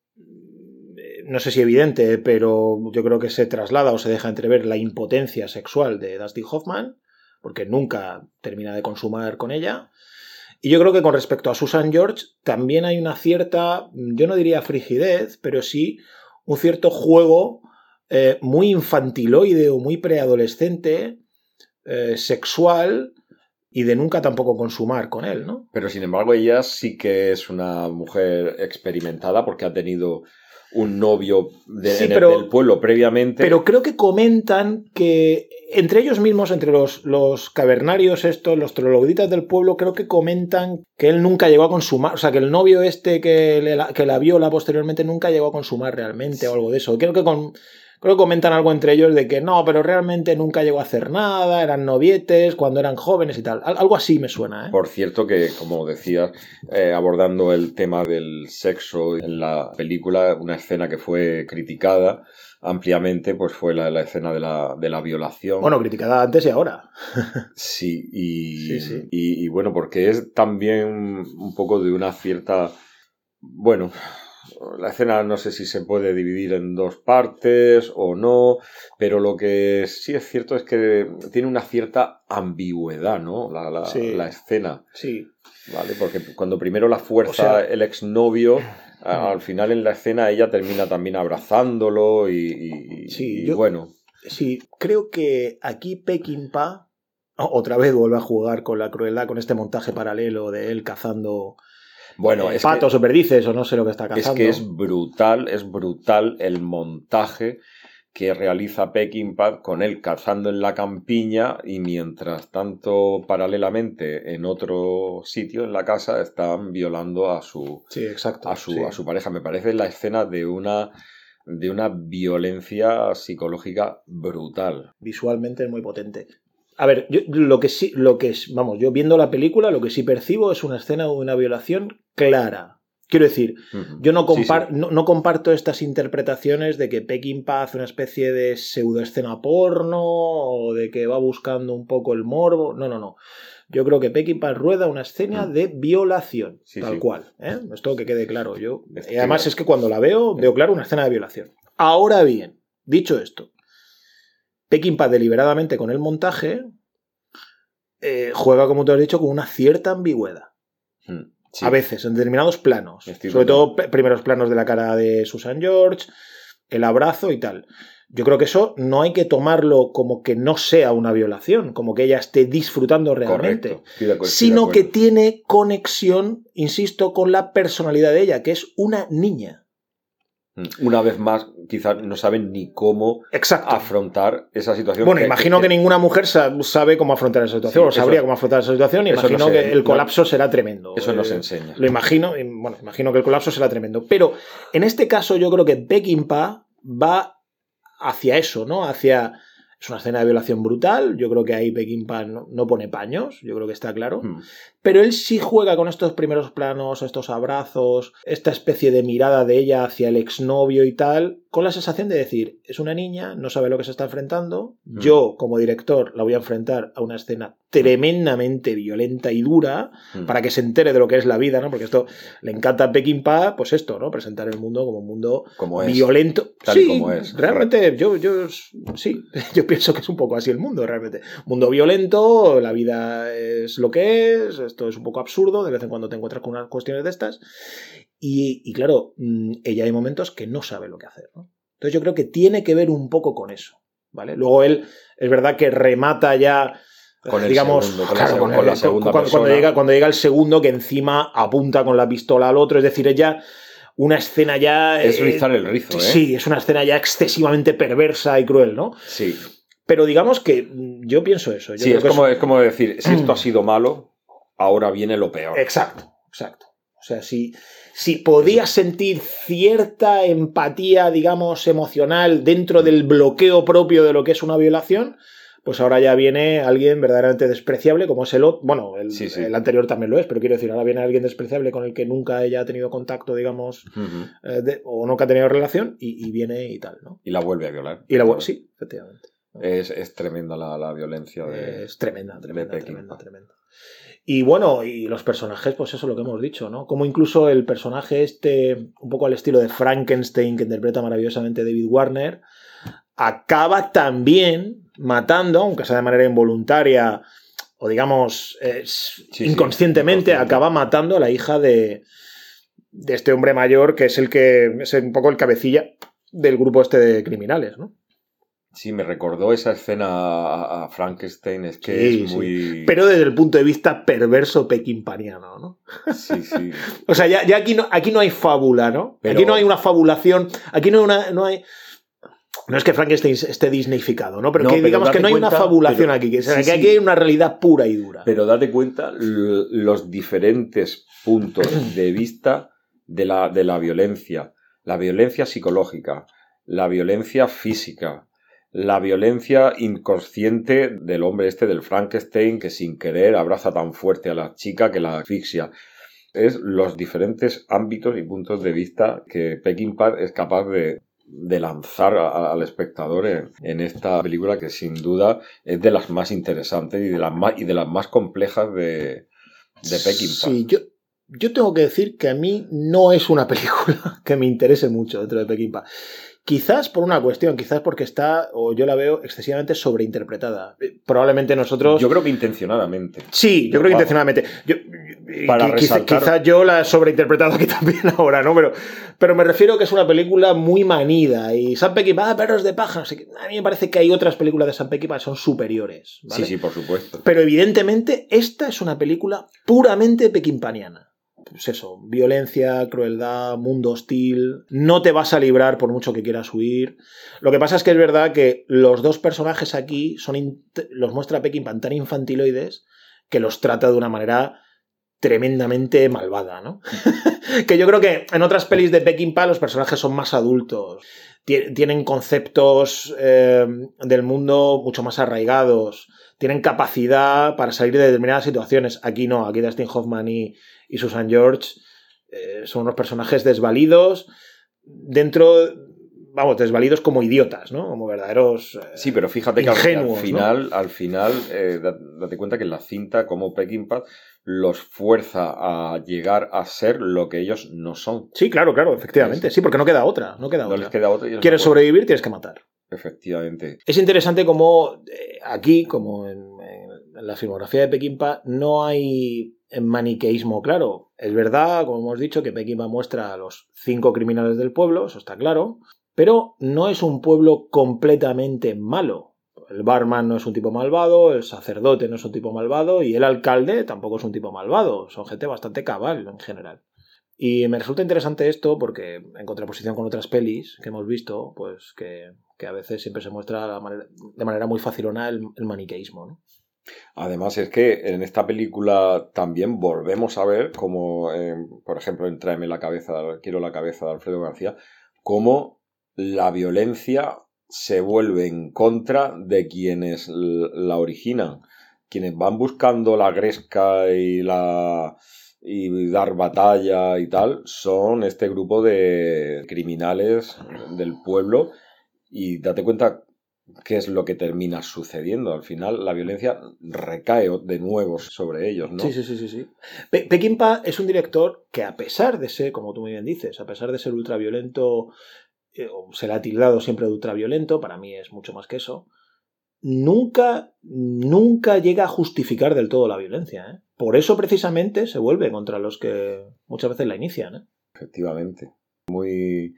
no sé si evidente, pero yo creo que se traslada o se deja entrever la impotencia sexual de Dustin Hoffman, porque nunca termina de consumar con ella. Y yo creo que con respecto a Susan George también hay una cierta, yo no diría frigidez, pero sí un cierto juego eh, muy infantiloide o muy preadolescente, eh, sexual y de nunca tampoco consumar con él, ¿no? Pero sin embargo, ella sí que es una mujer experimentada porque ha tenido un novio de- Sí, en el- pero- del pueblo previamente. Pero creo que comentan que entre ellos mismos, entre los, los cavernarios estos, los trogloditas del pueblo, creo que comentan que él nunca llegó a consumar, o sea, que el novio este que, le- que la viola posteriormente nunca llegó a consumar realmente o algo de eso. Creo que, con, creo que comentan algo entre ellos de que no, pero realmente nunca llegó a hacer nada, eran novietes cuando eran jóvenes y tal. Al- algo así me suena, ¿eh? Por cierto que, como decías, eh, abordando el tema del sexo en la película, una escena que fue criticada ampliamente, pues fue la, la escena de la, de la violación. Bueno, criticada antes y ahora. Sí, y, Sí, sí. Y, y bueno, porque es también un poco de una cierta... Bueno, la escena no sé si se puede dividir en dos partes o no, pero lo que sí es cierto es que tiene una cierta ambigüedad, ¿no? La, la, Sí. la escena, Sí. ¿vale? Porque cuando primero la fuerza O sea- el exnovio Al final en la escena ella termina también abrazándolo y, Sí, y yo- bueno, Sí, creo que aquí Peckinpah o- otra vez vuelve a jugar con la crueldad, con este montaje paralelo de él cazando bueno, eh, es patos que, o perdices o no sé lo que está es cazando. que es brutal, es brutal el montaje que realiza Peckinpah con él cazando en la campiña y mientras tanto paralelamente en otro sitio en la casa están violando a su Sí, exacto. a su, sí. a su pareja. Me parece la escena de una de una violencia psicológica brutal. Visualmente es muy potente. A ver, yo lo que sí, lo que es, vamos, yo viendo la película, lo que sí percibo es una escena de una violación clara. Quiero decir. Yo no, Sí, sí. compar- No, no comparto estas interpretaciones de que Peckinpah hace una especie de pseudoescena porno o de que va buscando un poco el morbo. No, no, no. Yo creo que Peckinpah rueda una escena Mm. de violación, Sí, tal cual. ¿eh? Esto que quede claro. Yo, y además es que cuando la veo, veo claro una escena de violación. Ahora bien, dicho esto, Peckinpah deliberadamente con el montaje eh, juega, como te has dicho, con una cierta ambigüedad. Mm, sí. A veces, en determinados planos. Sobre todo primeros planos de la cara de Susan George, el abrazo y tal. Yo creo que eso no hay que tomarlo como que no sea una violación, como que ella esté disfrutando realmente, acuerdo, sino que tiene conexión, insisto, con la personalidad de ella, que es una niña. Mm, Una vez más, quizás no saben ni cómo Exacto. afrontar esa situación. Bueno, imagino que ninguna mujer sa- sabe cómo afrontar esa situación, Sí, o sabría eso- cómo afrontar esa situación, y no imagino que el no- colapso será tremendo. Eso no Eh, se enseña. Lo imagino, y, bueno, imagino que el colapso será tremendo. Pero en este caso yo creo que Peckinpah va hacia eso, ¿no? Hacia... Es una escena de violación brutal, yo creo que ahí Peckinpah no, no pone paños, yo creo que está claro. Mm, Pero él sí juega con estos primeros planos, estos abrazos, esta especie de mirada de ella hacia el exnovio y tal, con la sensación de decir, es una niña, no sabe lo que se está enfrentando, Mm. yo como director la voy a enfrentar a una escena tremendamente violenta y dura, mm. para que se entere de lo que es la vida, ¿no? Porque esto le encanta a Peckinpah, pues esto, ¿no? Presentar el mundo como un mundo Como es. violento. tal sí, como es. Realmente, yo, yo sí, yo pienso que es un poco así el mundo, realmente. Mundo violento, la vida es lo que es, esto es un poco absurdo, de vez en cuando te encuentras con unas cuestiones de estas. Y, y claro, mm, ella hay momentos que no sabe lo que hacer, ¿no? Entonces yo creo que tiene que ver un poco con eso, ¿vale? Luego él, es verdad que remata ya Con el digamos, segundo, con claro, la el- segunda cuando, llega, cuando llega el segundo que encima apunta con la pistola al otro, es decir, es ya una escena ya... Es eh, rizar el rizo, ¿eh? Sí, es una escena ya excesivamente perversa y cruel, ¿no? Sí, Pero digamos que mm, yo pienso eso. Yo Sí, creo es que como, es como decir, si esto ha sido malo, ahora viene lo peor. Exacto, exacto. O sea, si, si podías sentir cierta empatía, digamos, emocional dentro del bloqueo propio de lo que es una violación, pues ahora ya viene alguien verdaderamente despreciable, como es el otro. Bueno, el, Sí, sí. el anterior también lo es, pero quiero decir, ahora viene alguien despreciable con el que nunca ella ha tenido contacto, digamos, eh, de- o nunca ha tenido relación, y, y viene y tal, ¿no? Y la vuelve a violar. Y la sí, efectivamente. Es, es tremenda la, la violencia de... Es tremenda, tremenda, tremenda, tremenda. Y bueno, y los personajes, pues eso es lo que hemos dicho, ¿no? Como incluso el personaje este, un poco al estilo de Frankenstein, que interpreta maravillosamente David Warner, acaba también matando, aunque sea de manera involuntaria, o digamos, eh, Sí, inconscientemente, inconsciente. acaba matando a la hija de, de este hombre mayor, que es el que es un poco el cabecilla del grupo este de criminales, ¿no? Sí, me recordó esa escena a, Frankenstein, es que Sí, es sí. muy... Pero desde el punto de vista perverso pequimpaniano, ¿no? Sí, sí. O sea, ya, ya aquí, no, aquí no hay fábula, ¿no? Pero- Aquí no hay una fabulación, aquí no hay una... No, hay, no es que Frankenstein esté disneyficado, ¿no? Pero No, que pero digamos que no hay una fabulación pero- aquí, que, sí, que sí. aquí hay una realidad pura y dura. Pero date cuenta los diferentes puntos de vista de la, de la violencia. La violencia psicológica, la violencia física, la violencia inconsciente del hombre este del Frankenstein que sin querer abraza tan fuerte a la chica que la asfixia. Es los diferentes ámbitos y puntos de vista que Peckinpah es capaz de, de lanzar al espectador en, en esta película que sin duda es de las más interesantes y de las más, y de las más complejas de, de Peckinpah. Sí, yo, yo tengo que decir que a mí no es una película que me interese mucho dentro de Peckinpah. Quizás por una cuestión, quizás porque está, o yo la veo excesivamente sobreinterpretada. Eh, Probablemente nosotros. Yo creo que intencionadamente. Sí, yo creo que intencionadamente. Yo- Para qui- quizá, resaltar- quizá yo la he sobreinterpretado aquí también ahora, ¿no? Pero, pero me refiero que es una película muy manida. Y Sam Peckinpah, ah, perros de paja. A mí me parece que hay otras películas de Sam Peckinpah que son superiores. ¿vale? Sí, sí, por supuesto. Pero evidentemente esta es una película puramente pequimpaniana. Pues eso, violencia, crueldad, mundo hostil, no te vas a librar por mucho que quieras huir. Lo que pasa es que es verdad que los dos personajes aquí son los muestra Peckinpah tan infantiloides que los trata de una manera tremendamente malvada, ¿no? que yo creo que en otras pelis de Peckinpah los personajes son más adultos, Tie- tienen conceptos eh, del mundo mucho más arraigados, tienen capacidad para salir de determinadas situaciones. Aquí no, aquí Dustin Hoffman y, y Susan George eh, son unos personajes desvalidos dentro, vamos, desvalidos como idiotas, ¿no? Como verdaderos... eh, Sí, pero fíjate que al, Ingenuos, al ¿no? final, al final, eh, da- date cuenta que en la cinta, como Peckinpah, los fuerza a llegar a ser lo que ellos no son. Sí, claro, claro, efectivamente. Sí, porque no queda otra, no queda No otra. les queda otra. Quieres no sobrevivir, tienes que matar. Efectivamente. Es interesante como aquí, como en, en la filmografía de Peckinpah, no hay maniqueísmo claro. Es verdad, como hemos dicho, que Peckinpah muestra a los cinco criminales del pueblo, eso está claro, pero no es un pueblo completamente malo. El barman no es un tipo malvado, el sacerdote no es un tipo malvado y el alcalde tampoco es un tipo malvado. Son gente bastante cabal en general. Y me resulta interesante esto porque, en contraposición con otras pelis que hemos visto, pues que, que a veces siempre se muestra la manera- de manera muy facilona el, el maniqueísmo. ¿no? Además es que en esta película también volvemos a ver como, eh, por ejemplo, en Tráeme la cabeza, quiero la cabeza de Alfredo García, cómo la violencia se vuelve en contra de quienes la originan, quienes van buscando la gresca y la y dar batalla y tal, son este grupo de criminales del pueblo. Y date cuenta qué es lo que termina sucediendo. Al final la violencia recae de nuevo sobre ellos, ¿no? Sí, sí, sí, sí. sí. Pe- Peckinpah es un director que, a pesar de ser, como tú muy bien dices, a pesar de ser ultraviolento, eh, o se le ha tildado siempre de ultraviolento, para mí es mucho más que eso, nunca, nunca llega a justificar del todo la violencia. ¿eh? Por eso, precisamente, se vuelve contra los que muchas veces la inician. ¿eh? Efectivamente. Muy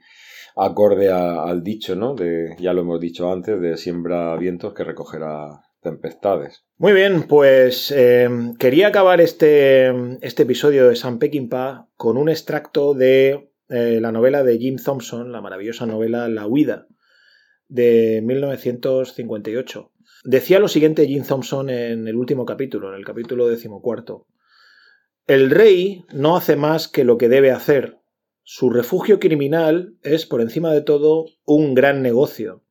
acorde al dicho, ¿no? Ya lo hemos dicho antes, de siembra vientos que recogerá tempestades. Muy bien, pues eh, quería acabar este, este episodio de Sam Peckinpah con un extracto de eh, la novela de Jim Thompson, la maravillosa novela La huida, de 1958. Decía lo siguiente Jim Thompson en el último capítulo, en el capítulo decimocuarto. El rey no hace más que lo que debe hacer. Su refugio criminal es, por encima de todo, un gran negocio.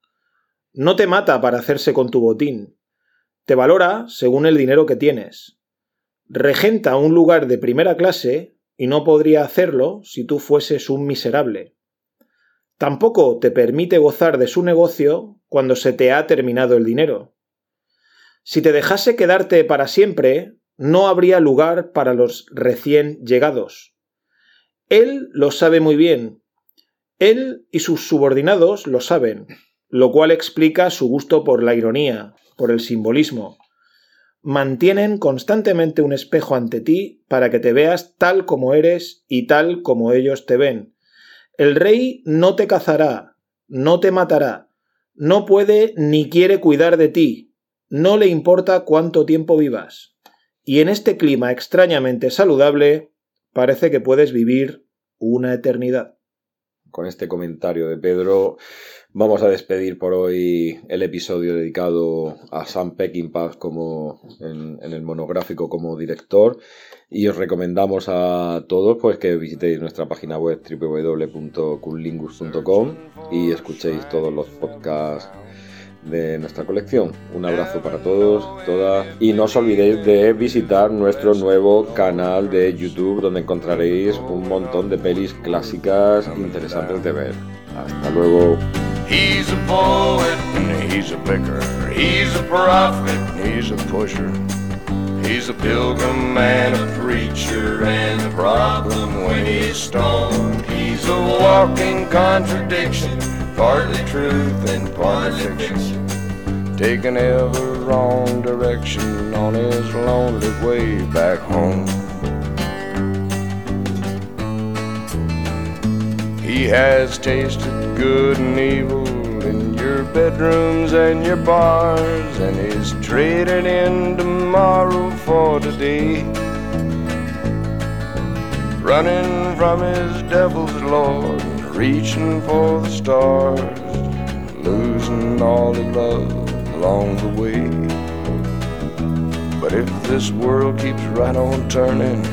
No te mata para hacerse con tu botín, te valora según el dinero que tienes. Regenta un lugar de primera clase y no podría hacerlo si tú fueses un miserable. Tampoco te permite gozar de su negocio cuando se te ha terminado el dinero. Si te dejase quedarte para siempre, no habría lugar para los recién llegados. Él lo sabe muy bien. Él y sus subordinados lo saben, lo cual explica su gusto por la ironía, por el simbolismo. Mantienen constantemente un espejo ante ti para que te veas tal como eres y tal como ellos te ven. El rey no te cazará, no te matará, no puede ni quiere cuidar de ti, no le importa cuánto tiempo vivas. Y en este clima extrañamente saludable, parece que puedes vivir una eternidad. Con este comentario de Pedro vamos a despedir por hoy el episodio dedicado a Sam Peckinpah como en, el monográfico como director y os recomendamos a todos pues que visitéis nuestra página web www.cunlingus.com y escuchéis todos los podcasts de nuestra colección. Un abrazo para todos, todas y no os olvidéis de visitar nuestro nuevo canal de YouTube donde encontraréis un montón de pelis clásicas interesantes de ver. Hasta luego. He's a poet contradiction partly truth and partly fiction. Taking ever wrong direction on his lonely way back home. He has tasted good and evil in your bedrooms and your bars, and he's traded in tomorrow for today. Running from his devil's lord, reaching for the stars, losing all he loved along the way. But if this world keeps right on turning,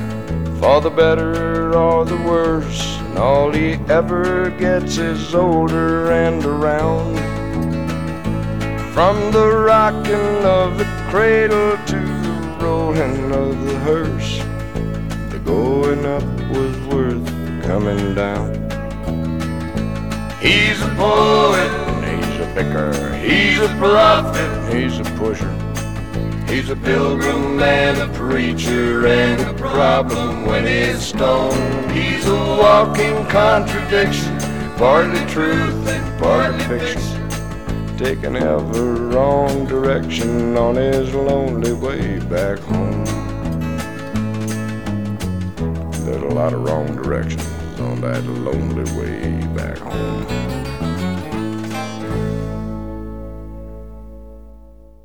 for the better or the worse, and all he ever gets is older and around. From the rocking of the cradle to the rolling of the hearse, the going up was worth coming down. He's a poet, he's a picker, he's a prophet, he's a pusher. He's a pilgrim and a preacher and a problem when he's stoned. He's a walking contradiction, partly truth and partly fiction. Taking ever wrong direction on his lonely way back home. There's a lot of wrong directions on that lonely way back home.